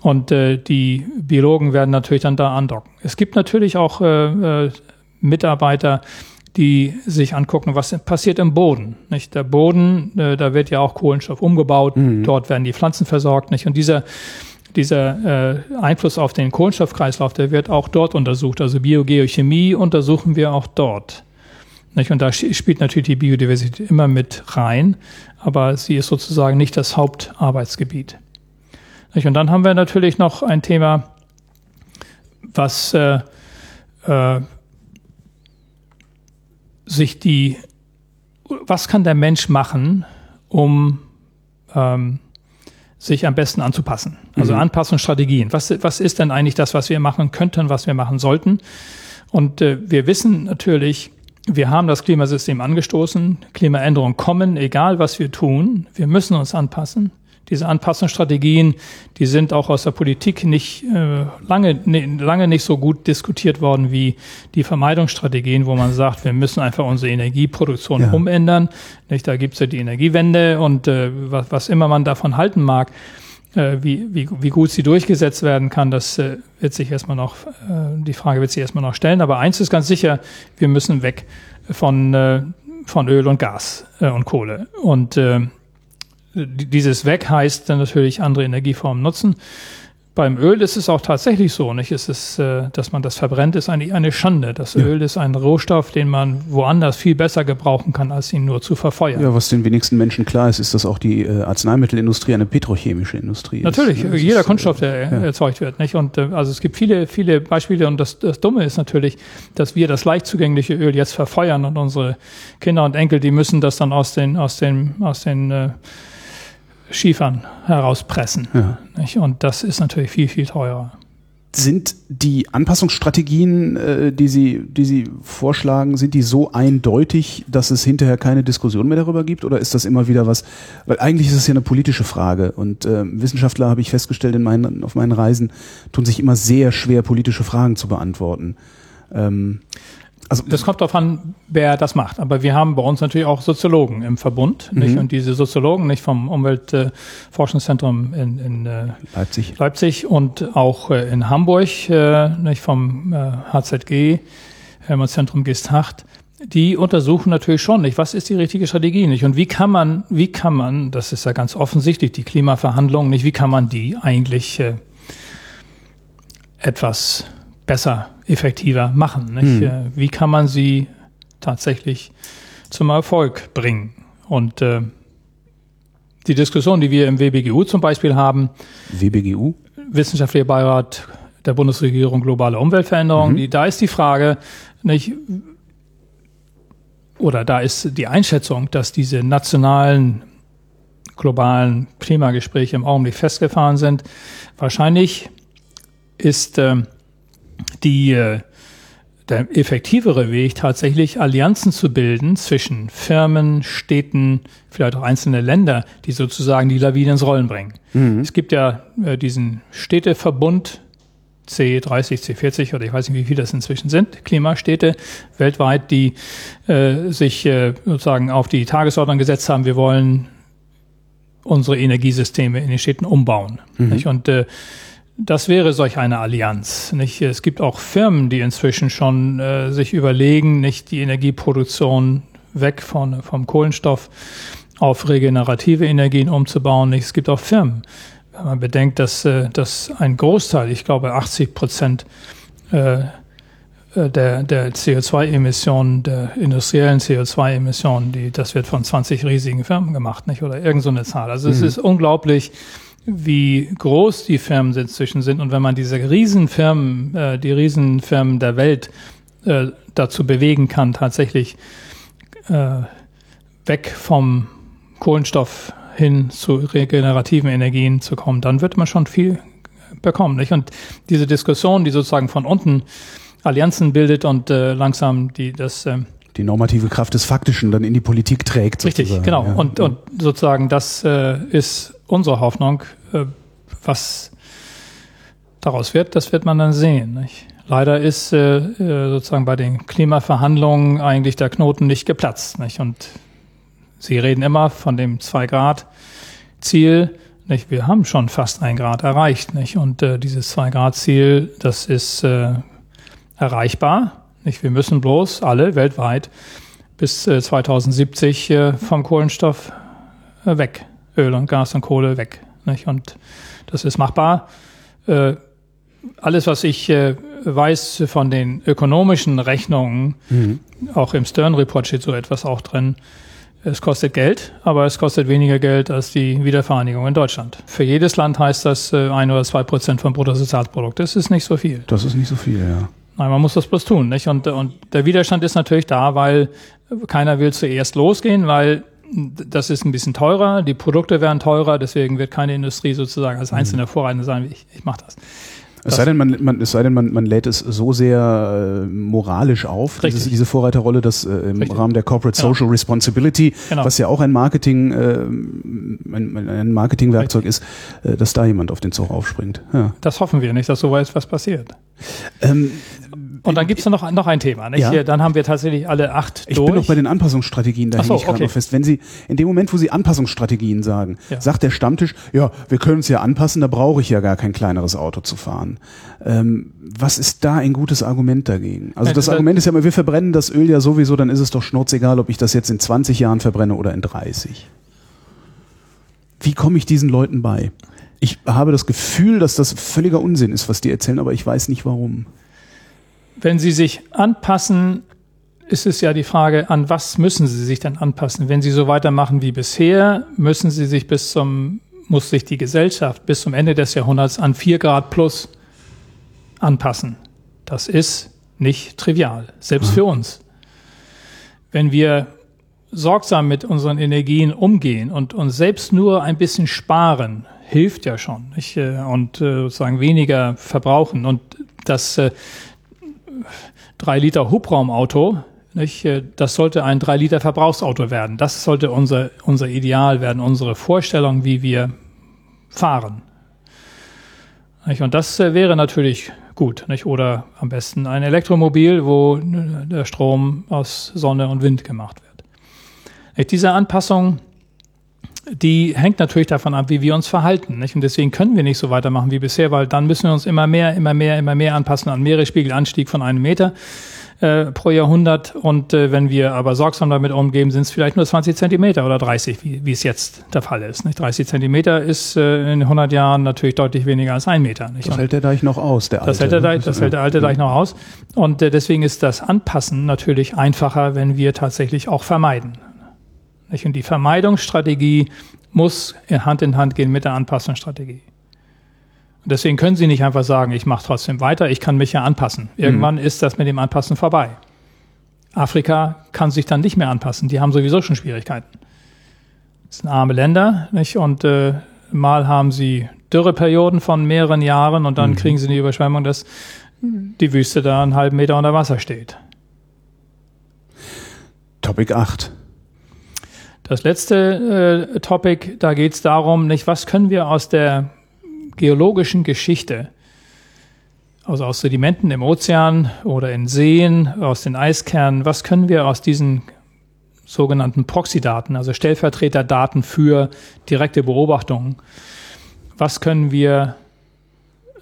Und äh, die Biologen werden natürlich dann da andocken. Es gibt natürlich auch äh, äh, Mitarbeiter, die sich angucken, was passiert im Boden. Nicht? Der Boden, äh, da wird ja auch Kohlenstoff umgebaut, mhm. dort werden die Pflanzen versorgt. Nicht? Und dieser, dieser äh, Einfluss auf den Kohlenstoffkreislauf, der wird auch dort untersucht. Also Biogeochemie untersuchen wir auch dort. Nicht? Und da spielt natürlich die Biodiversität immer mit rein, aber sie ist sozusagen nicht das Hauptarbeitsgebiet. Nicht? Und dann haben wir natürlich noch ein Thema, was äh, äh, sich die, was kann der Mensch machen, um ähm, sich am besten anzupassen? Also mhm. Anpassungsstrategien. Was, was ist denn eigentlich das, was wir machen könnten, was wir machen sollten? Und äh, wir wissen natürlich, wir haben das Klimasystem angestoßen. Klimaänderungen kommen, egal was wir tun. Wir müssen uns anpassen. diese Anpassungsstrategien, die sind auch aus der Politik nicht äh, lange, ne, lange nicht so gut diskutiert worden wie die Vermeidungsstrategien, wo man sagt, wir müssen einfach unsere Energieproduktion ja. umändern. Nicht? Da gibt's ja die Energiewende und äh, was, was immer man davon halten mag. Äh, wie, wie, wie gut sie durchgesetzt werden kann, das äh, wird sich erstmal noch, äh, die Frage wird sich erstmal noch stellen. Aber eins ist ganz sicher, wir müssen weg von, von Öl und Gas und Kohle. Und dieses Weg heißt dann natürlich andere Energieformen nutzen. Beim Öl ist es auch tatsächlich so, nicht? Es ist, äh, dass man das verbrennt, ist eigentlich eine Schande. Das ja. Öl ist ein Rohstoff, den man woanders viel besser gebrauchen kann, als ihn nur zu verfeuern. Ja, was den wenigsten Menschen klar ist, ist, dass auch die äh, Arzneimittelindustrie eine petrochemische Industrie Natürlich, ist. Natürlich, jeder ist, Kunststoff, der ja. erzeugt wird, nicht? Und äh, also es gibt viele, viele Beispiele und das, das Dumme ist natürlich, dass wir das leicht zugängliche Öl jetzt verfeuern und unsere Kinder und Enkel, die müssen das dann aus den, aus den, aus den äh, Schiefern herauspressen. Ja. Und das ist natürlich viel, viel teurer. Sind die Anpassungsstrategien, äh, die Sie, die Sie vorschlagen, sind die so eindeutig, dass es hinterher keine Diskussion mehr darüber gibt? Oder ist das immer wieder was? Weil eigentlich ist es ja eine politische Frage. Und äh, Wissenschaftler, habe ich festgestellt in meinen, auf meinen Reisen, tun sich immer sehr schwer, politische Fragen zu beantworten. Ähm, also das kommt darauf an, wer das macht. Aber wir haben bei uns natürlich auch Soziologen im Verbund, mhm. nicht? Und diese Soziologen, nicht vom Umweltforschungszentrum in, in äh, Leipzig. Leipzig und auch äh, in Hamburg, äh, nicht vom HZG, Helmholtz-Zentrum Gestacht, die untersuchen natürlich schon nicht, was ist die richtige Strategie nicht und wie kann man, wie kann man, das ist ja ganz offensichtlich, die Klimaverhandlungen nicht, wie kann man die eigentlich äh, etwas besser, effektiver machen? Hm. Wie kann man sie tatsächlich zum Erfolg bringen? Und äh, die Diskussion, die wir im WBGU zum Beispiel haben, WBGU? Wissenschaftlicher Beirat der Bundesregierung Globale Umweltveränderung, mhm. die, da ist die Frage, nicht, oder da ist die Einschätzung, dass diese nationalen globalen Klimagespräche im Augenblick festgefahren sind. Wahrscheinlich ist äh, die, äh, der effektivere Weg, tatsächlich Allianzen zu bilden zwischen Firmen, Städten, vielleicht auch einzelne Länder, die sozusagen die Lawine ins Rollen bringen. Mhm. Es gibt ja äh, diesen Städteverbund, C30, C40 oder ich weiß nicht, wie viele das inzwischen sind, Klimastädte weltweit, die äh, sich äh, sozusagen auf die Tagesordnung gesetzt haben, wir wollen unsere Energiesysteme in den Städten umbauen. Mhm. Und äh, das wäre solch eine Allianz. Nicht? Es gibt auch Firmen, die inzwischen schon äh, sich überlegen, nicht die Energieproduktion weg von, vom Kohlenstoff auf regenerative Energien umzubauen. Nicht? Es gibt auch Firmen. Wenn man bedenkt, dass, äh, dass ein Großteil, ich glaube 80 Prozent äh, äh der, der CO2-Emissionen, der industriellen CO2-Emissionen, die, das wird von 20 riesigen Firmen gemacht, nicht? Oder irgend so eine Zahl. Also mhm. es ist unglaublich, wie groß die Firmen inzwischen sind und wenn man diese Riesenfirmen, äh, die Riesenfirmen der Welt äh, dazu bewegen kann, tatsächlich äh, weg vom Kohlenstoff hin zu regenerativen Energien zu kommen, dann wird man schon viel bekommen. Nicht? Und diese Diskussion, die sozusagen von unten Allianzen bildet und äh, langsam die das äh, die normative Kraft des Faktischen dann in die Politik trägt. Sozusagen. Richtig, genau. Ja. Und, und sozusagen das äh, ist unsere Hoffnung. Äh, was daraus wird, das wird man dann sehen. Nicht? Leider ist äh, äh, sozusagen bei den Klimaverhandlungen eigentlich der Knoten nicht geplatzt. Nicht? Und Sie reden immer von dem Zwei-Grad-Ziel. Nicht? Wir haben schon fast ein Grad erreicht. Nicht? Und äh, dieses Zwei-Grad-Ziel, das ist äh, erreichbar. Nicht? Wir müssen bloß alle weltweit bis äh, 2070 äh, vom Kohlenstoff weg. Öl und Gas und Kohle weg. Nicht? Und das ist machbar. Äh, alles, was ich äh, weiß von den ökonomischen Rechnungen, mhm. auch im Stern-Report steht so etwas auch drin, es kostet Geld, aber es kostet weniger Geld als die Wiedervereinigung in Deutschland. Für jedes Land heißt das äh, ein oder zwei Prozent vom Bruttosozialprodukt. Das ist nicht so viel. Das ist nicht so viel, ja. Nein, man muss das bloß tun. Nicht? Und, und der Widerstand ist natürlich da, weil keiner will zuerst losgehen, weil das ist ein bisschen teurer, die Produkte werden teurer, deswegen wird keine Industrie sozusagen als mhm. Vorreiter sagen, ich, ich mache das. Es sei denn, man, man, es sei denn man, man lädt es so sehr äh, moralisch auf, dieses, diese Vorreiterrolle, dass äh, im Richtig. Rahmen der Corporate genau. Social Responsibility, genau. was ja auch ein Marketing, äh, ein, ein Marketingwerkzeug ist, äh, dass da jemand auf den Zug aufspringt. Ja. Das hoffen wir nicht, dass so was passiert. Ähm, und dann gibt es noch, noch ein Thema. Nicht? Ja. Dann haben wir tatsächlich alle acht ich durch. Ich bin noch bei den Anpassungsstrategien, da so, ich gerade okay. noch fest. Wenn Sie, in dem Moment, wo Sie Anpassungsstrategien sagen, ja. sagt der Stammtisch, ja, wir können uns ja anpassen, da brauche ich ja gar kein kleineres Auto zu fahren. Ähm, was ist da ein gutes Argument dagegen? Also das Argument ist ja immer, wir verbrennen das Öl ja sowieso, dann ist es doch schnurzegal, ob ich das jetzt in 20 Jahren verbrenne oder in 30. Wie komme ich diesen Leuten bei? Ich habe das Gefühl, dass das völliger Unsinn ist, was die erzählen, aber ich weiß nicht warum. Wenn Sie sich anpassen, ist es ja die Frage, an was müssen Sie sich denn anpassen? Wenn Sie so weitermachen wie bisher, müssen Sie sich bis zum, muss sich die Gesellschaft bis zum Ende des Jahrhunderts an vier Grad plus anpassen. Das ist nicht trivial, selbst für uns. Wenn wir sorgsam mit unseren Energien umgehen und uns selbst nur ein bisschen sparen, hilft ja schon. Nicht? Und äh, sozusagen weniger verbrauchen. Und das äh, drei Liter Hubraumauto, nicht, äh, das sollte ein drei Liter Verbrauchsauto werden. Das sollte unser, unser Ideal werden, unsere Vorstellung, wie wir fahren. Nicht? Und das äh, wäre natürlich gut. Nicht? Oder am besten ein Elektromobil, wo der Strom aus Sonne und Wind gemacht wird. Diese Anpassung die hängt natürlich davon ab, wie wir uns verhalten. Nicht? Und deswegen können wir nicht so weitermachen wie bisher, weil dann müssen wir uns immer mehr, immer mehr, immer mehr anpassen an Meeresspiegelanstieg von einem Meter äh, pro Jahrhundert. Und äh, wenn wir aber sorgsam damit umgehen, sind es vielleicht nur 20 Zentimeter oder 30, wie, wie es jetzt der Fall ist. Nicht? 30 Zentimeter ist äh, in 100 Jahren natürlich deutlich weniger als ein Meter. Nicht? Das hält der Deich noch aus, der alte. Das hält der, Deich, das hält der alte Deich noch aus. Und äh, deswegen ist das Anpassen natürlich einfacher, wenn wir tatsächlich auch vermeiden. Und die Vermeidungsstrategie muss Hand in Hand gehen mit der Anpassungsstrategie. Und deswegen können Sie nicht einfach sagen, ich mache trotzdem weiter, ich kann mich ja anpassen. Irgendwann mhm. ist das mit dem Anpassen vorbei. Afrika kann sich dann nicht mehr anpassen, die haben sowieso schon Schwierigkeiten. Das sind arme Länder, nicht? Und äh, mal haben sie Dürreperioden von mehreren Jahren und dann mhm. kriegen sie die Überschwemmung, dass die Wüste da einen halben Meter unter Wasser steht. Topic 8. Das letzte äh, Topic, da geht es darum, nicht, was können wir aus der geologischen Geschichte, also aus Sedimenten im Ozean oder in Seen, aus den Eiskernen, was können wir aus diesen sogenannten Proxy-Daten, also Stellvertreterdaten für direkte Beobachtungen, was können wir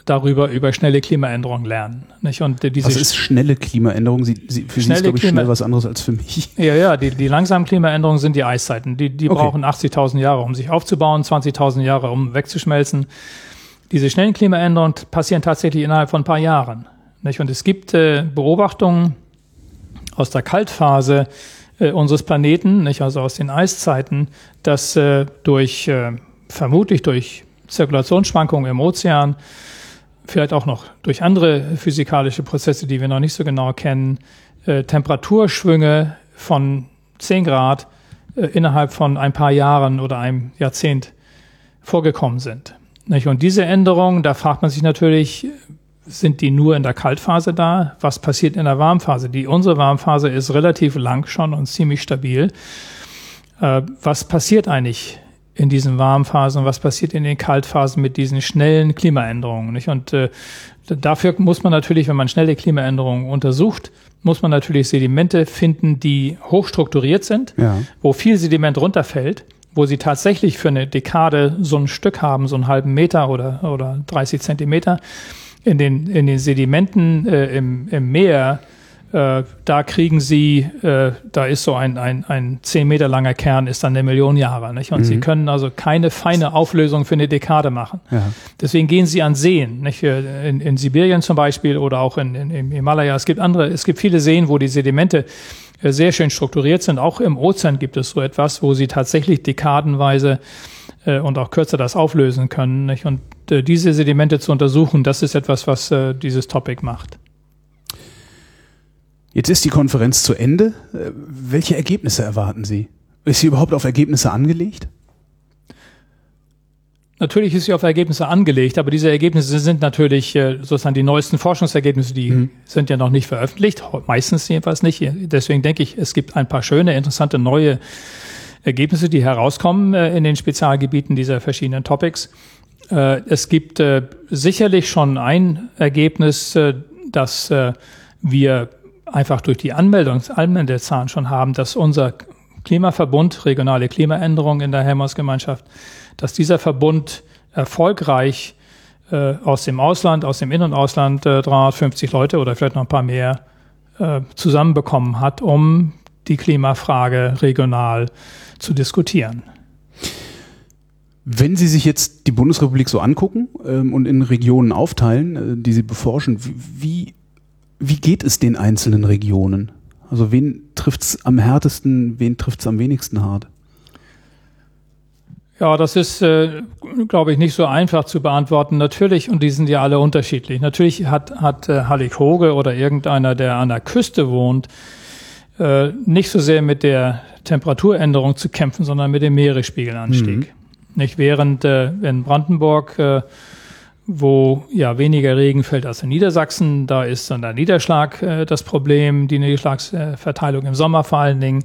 darüber über schnelle Klimaänderungen lernen. Nicht? Und diese was ist schnelle Klimaänderung? Sie, Sie, für Sie ist, glaube ich, Klima schnell was anderes als für mich. Ja, ja, die, die langsamen Klimaänderungen sind die Eiszeiten. Die, die okay. brauchen 80.000 Jahre, um sich aufzubauen, 20.000 Jahre, um wegzuschmelzen. Diese schnellen Klimaänderungen passieren tatsächlich innerhalb von ein paar Jahren. Nicht? Und es gibt äh, Beobachtungen aus der Kaltphase äh, unseres Planeten, nicht? also aus den Eiszeiten, dass äh, durch, äh, vermutlich durch Zirkulationsschwankungen im Ozean, vielleicht auch noch durch andere physikalische Prozesse, die wir noch nicht so genau kennen, äh, Temperaturschwünge von 10 Grad äh, innerhalb von ein paar Jahren oder einem Jahrzehnt vorgekommen sind. Nicht? Und diese Änderungen, da fragt man sich natürlich, sind die nur in der Kaltphase da? Was passiert in der Warmphase? Die, unsere Warmphase ist relativ lang schon und ziemlich stabil. Äh, was passiert eigentlich in diesen Warmphasen und was passiert in den Kaltphasen mit diesen schnellen Klimaänderungen. Nicht? Und äh, dafür muss man natürlich, wenn man schnelle Klimaänderungen untersucht, muss man natürlich Sedimente finden, die hochstrukturiert sind, ja. wo viel Sediment runterfällt, wo sie tatsächlich für eine Dekade so ein Stück haben, so einen halben Meter oder, oder 30 Zentimeter. In den, in den Sedimenten äh, im, im Meer äh, da kriegen sie, äh, da ist so ein, ein, ein zehn Meter langer Kern, ist dann eine Million Jahre. Nicht? Und mhm. sie können also keine feine Auflösung für eine Dekade machen. Ja. Deswegen gehen sie an Seen, nicht? In, in Sibirien zum Beispiel oder auch in, in, im Himalaya. Es gibt andere, es gibt viele Seen, wo die Sedimente äh, sehr schön strukturiert sind. Auch im Ozean gibt es so etwas, wo sie tatsächlich dekadenweise äh, und auch kürzer das auflösen können. Nicht? Und äh, diese Sedimente zu untersuchen, das ist etwas, was äh, dieses Topic macht. Jetzt ist die Konferenz zu Ende. Äh, welche Ergebnisse erwarten Sie? Ist sie überhaupt auf Ergebnisse angelegt? Natürlich ist sie auf Ergebnisse angelegt, aber diese Ergebnisse sind natürlich äh, sozusagen die neuesten Forschungsergebnisse, die mhm. sind ja noch nicht veröffentlicht, meistens jedenfalls nicht. Deswegen denke ich, es gibt ein paar schöne, interessante neue Ergebnisse, die herauskommen äh, in den Spezialgebieten dieser verschiedenen Topics. Es gibt sicherlich schon ein Ergebnis, dass wir einfach durch die Anmeldung, Anmeldezahlen schon haben, dass unser Klimaverbund, regionale Klimaänderung in der Helmholtz-Gemeinschaft, dass dieser Verbund erfolgreich äh, aus dem Ausland, aus dem In- und Ausland äh, 350 Leute oder vielleicht noch ein paar mehr äh, zusammenbekommen hat, um die Klimafrage regional zu diskutieren. Wenn Sie sich jetzt die Bundesrepublik so angucken ähm, und in Regionen aufteilen, äh, die Sie beforschen, wie, wie geht es den einzelnen Regionen? Also wen trifft es am härtesten, wen trifft es am wenigsten hart? Ja, das ist, äh, glaube ich, nicht so einfach zu beantworten. Natürlich, und die sind ja alle unterschiedlich. Natürlich hat, hat äh, Hallig Hoge oder irgendeiner, der an der Küste wohnt, äh, nicht so sehr mit der Temperaturänderung zu kämpfen, sondern mit dem Meeresspiegelanstieg. Mhm. Nicht während äh, in Brandenburg, äh, wo ja weniger Regen fällt als in Niedersachsen, da ist dann der Niederschlag äh, das Problem, die Niederschlagsverteilung im Sommer vor allen Dingen.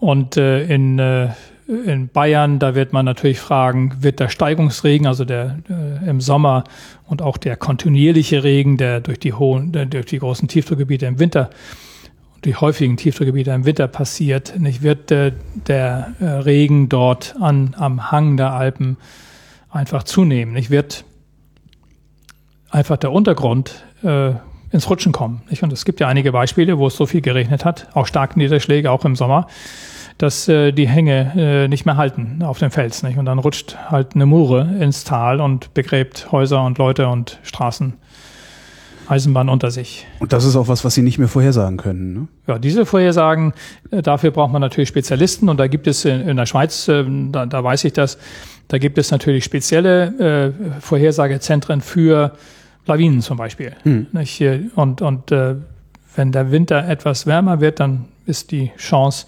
Und äh, in äh, in Bayern, da wird man natürlich fragen, wird der Steigungsregen, also der äh, im Sommer und auch der kontinuierliche Regen, der durch die hohen, durch die großen Tiefdruckgebiete im Winter, die häufigen Tiefdruckgebiete im Winter passiert, nicht wird äh, der äh, Regen dort an am Hang der Alpen einfach zunehmen. Nicht wird einfach der Untergrund äh, ins Rutschen kommen. Nicht? Und es gibt ja einige Beispiele, wo es so viel geregnet hat, auch starke Niederschläge, auch im Sommer dass äh, die Hänge äh, nicht mehr halten auf dem Fels. Nicht? Und dann rutscht halt eine Mure ins Tal und begräbt Häuser und Leute und Straßen. Eisenbahn unter sich. Und das ist auch was, was Sie nicht mehr vorhersagen können. Ne? Ja, diese Vorhersagen, äh, dafür braucht man natürlich Spezialisten und da gibt es in, in der Schweiz, äh, da, da weiß ich das, da gibt es natürlich spezielle äh, Vorhersagezentren für Lawinen zum Beispiel. Hm. Und, und äh, wenn der Winter etwas wärmer wird, dann ist die Chance,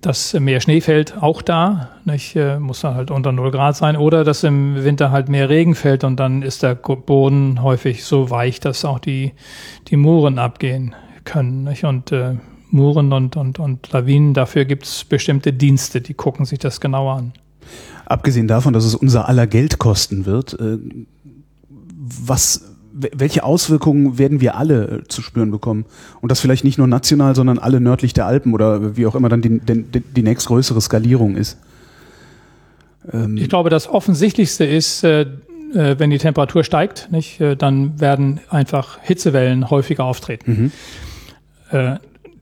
dass mehr Schnee fällt, auch da. Nicht? Äh, muss dann halt unter 0 Grad sein. Oder dass im Winter halt mehr Regen fällt und dann ist der Boden häufig so weich, dass auch die, die Muren abgehen können. Nicht? Und äh, Muren und, und, und Lawinen, dafür gibt es bestimmte Dienste, die gucken sich das genauer an. Abgesehen davon, dass es unser aller Geld kosten wird, äh, was welche Auswirkungen werden wir alle äh, zu spüren bekommen? Und das vielleicht nicht nur national, sondern alle nördlich der Alpen oder wie auch immer dann die, die, die nächstgrößere Skalierung ist. Ähm ich glaube, das Offensichtlichste ist, äh, äh, wenn die Temperatur steigt, nicht, äh, dann werden einfach Hitzewellen häufiger auftreten. Mhm. Äh,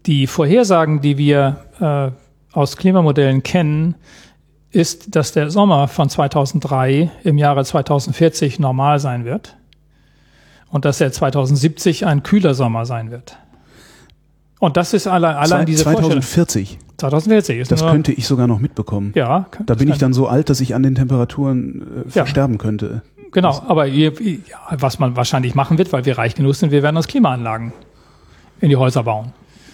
die Vorhersagen, die wir äh, aus Klimamodellen kennen, ist, dass der Sommer von 2003 im Jahre 2040 normal sein wird und dass er 2070 ein kühler Sommer sein wird. Und das ist allein, allein diese 2040. 2040 ist Das nur, könnte ich sogar noch mitbekommen. Ja. Da bin ich dann so alt, dass ich an den Temperaturen äh, versterben ja. könnte. Genau, aber ihr, was man wahrscheinlich machen wird, weil wir reich genug sind, wir werden uns Klimaanlagen in die Häuser bauen.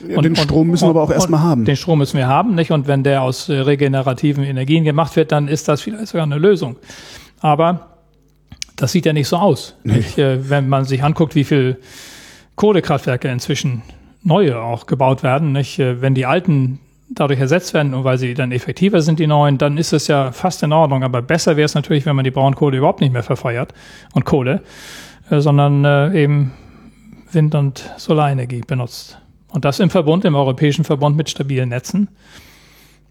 Ja, und, den Strom müssen wir aber auch erstmal haben. Den Strom müssen wir haben, nicht? Und wenn der aus äh, regenerativen Energien gemacht wird, dann ist das vielleicht sogar eine Lösung. Aber das sieht ja nicht so aus. Nee. Ich, äh, wenn man sich anguckt, wie viel Kohlekraftwerke inzwischen neue auch gebaut werden, nicht? Äh, wenn die alten dadurch ersetzt werden und weil sie dann effektiver sind, die neuen, dann ist es ja fast in Ordnung. Aber besser wäre es natürlich, wenn man die Braunkohle überhaupt nicht mehr verfeuert und Kohle, äh, sondern äh, eben Wind- und Solarenergie benutzt. Und das im Verbund, im europäischen Verbund mit stabilen Netzen,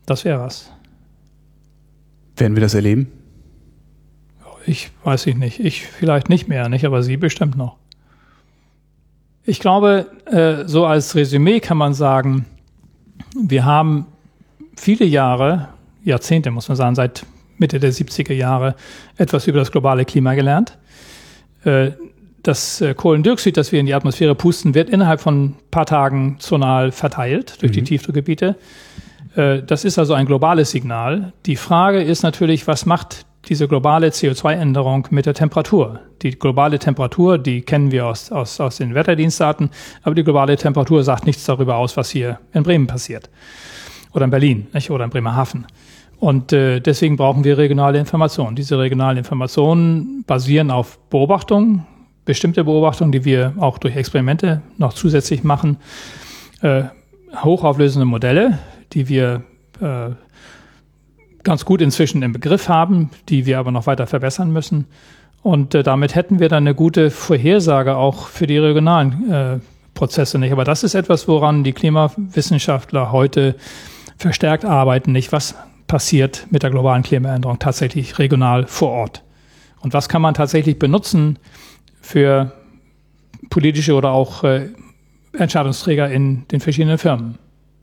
das wäre was. Werden wir das erleben? Ich weiß ich nicht. Ich vielleicht nicht mehr, nicht, aber Sie bestimmt noch. Ich glaube, äh, so als Resümee kann man sagen, wir haben viele Jahre, Jahrzehnte muss man sagen, seit Mitte der 70er Jahre etwas über das globale Klima gelernt. Äh, das äh, Kohlendioxid, das wir in die Atmosphäre pusten, wird innerhalb von ein paar Tagen zonal verteilt durch mhm. die Tiefdruckgebiete. Das ist also ein globales Signal. Die Frage ist natürlich, was macht diese globale CO2-Änderung mit der Temperatur. Die globale Temperatur, die kennen wir aus, aus, aus den Wetterdienstdaten, aber die globale Temperatur sagt nichts darüber aus, was hier in Bremen passiert. Oder in Berlin, nicht? oder in Bremerhaven. Und äh, deswegen brauchen wir regionale Informationen. Diese regionalen Informationen basieren auf Beobachtungen, bestimmte Beobachtungen, die wir auch durch Experimente noch zusätzlich machen, äh, hochauflösende Modelle, die wir äh, ganz gut inzwischen im Begriff haben, die wir aber noch weiter verbessern müssen. Und äh, damit hätten wir dann eine gute Vorhersage auch für die regionalen äh, Prozesse nicht. Aber das ist etwas, woran die Klimawissenschaftler heute verstärkt arbeiten, nicht was passiert mit der globalen Klimaänderung tatsächlich regional vor Ort. Und was kann man tatsächlich benutzen für politische oder auch äh, Entscheidungsträger in den verschiedenen Firmen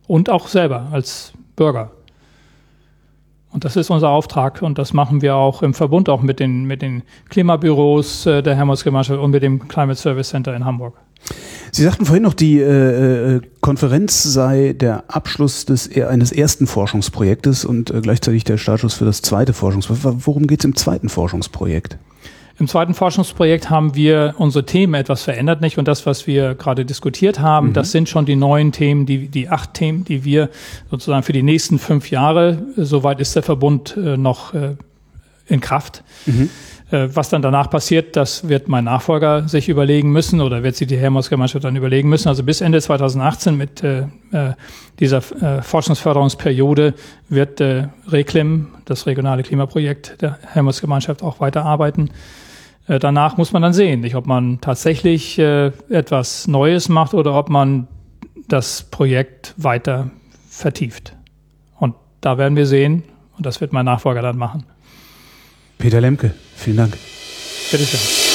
und auch selber als Bürger. Und das ist unser Auftrag und das machen wir auch im Verbund auch mit den, mit den Klimabüros äh, der Helmholtz-Gemeinschaft und mit dem Climate Service Center in Hamburg. Sie sagten vorhin noch, die äh, äh Konferenz sei der Abschluss des, eines ersten Forschungsprojektes und äh, gleichzeitig der Startschuss für das zweite Forschungsprojekt. Worum geht es im zweiten Forschungsprojekt? Im zweiten Forschungsprojekt haben wir unsere Themen etwas verändert, nicht? Und das, was wir gerade diskutiert haben, mhm. das sind schon die neuen Themen, die, die acht Themen, die wir sozusagen für die nächsten fünf Jahre, soweit ist der Verbund äh, noch äh, in Kraft. Mhm. Äh, was dann danach passiert, das wird mein Nachfolger sich überlegen müssen oder wird sich die Helmholtz-Gemeinschaft dann überlegen müssen. Also bis Ende 2018 mit äh, äh, dieser äh, Forschungsförderungsperiode wird äh, RECLIM, das regionale Klimaprojekt der Helmholtz-Gemeinschaft, auch weiterarbeiten. Äh, danach muss man dann sehen, nicht, ob man tatsächlich äh, etwas Neues macht oder ob man das Projekt weiter vertieft. Und da werden wir sehen, und das wird mein Nachfolger dann machen. Peter Lemke, vielen Dank. Bitte schön.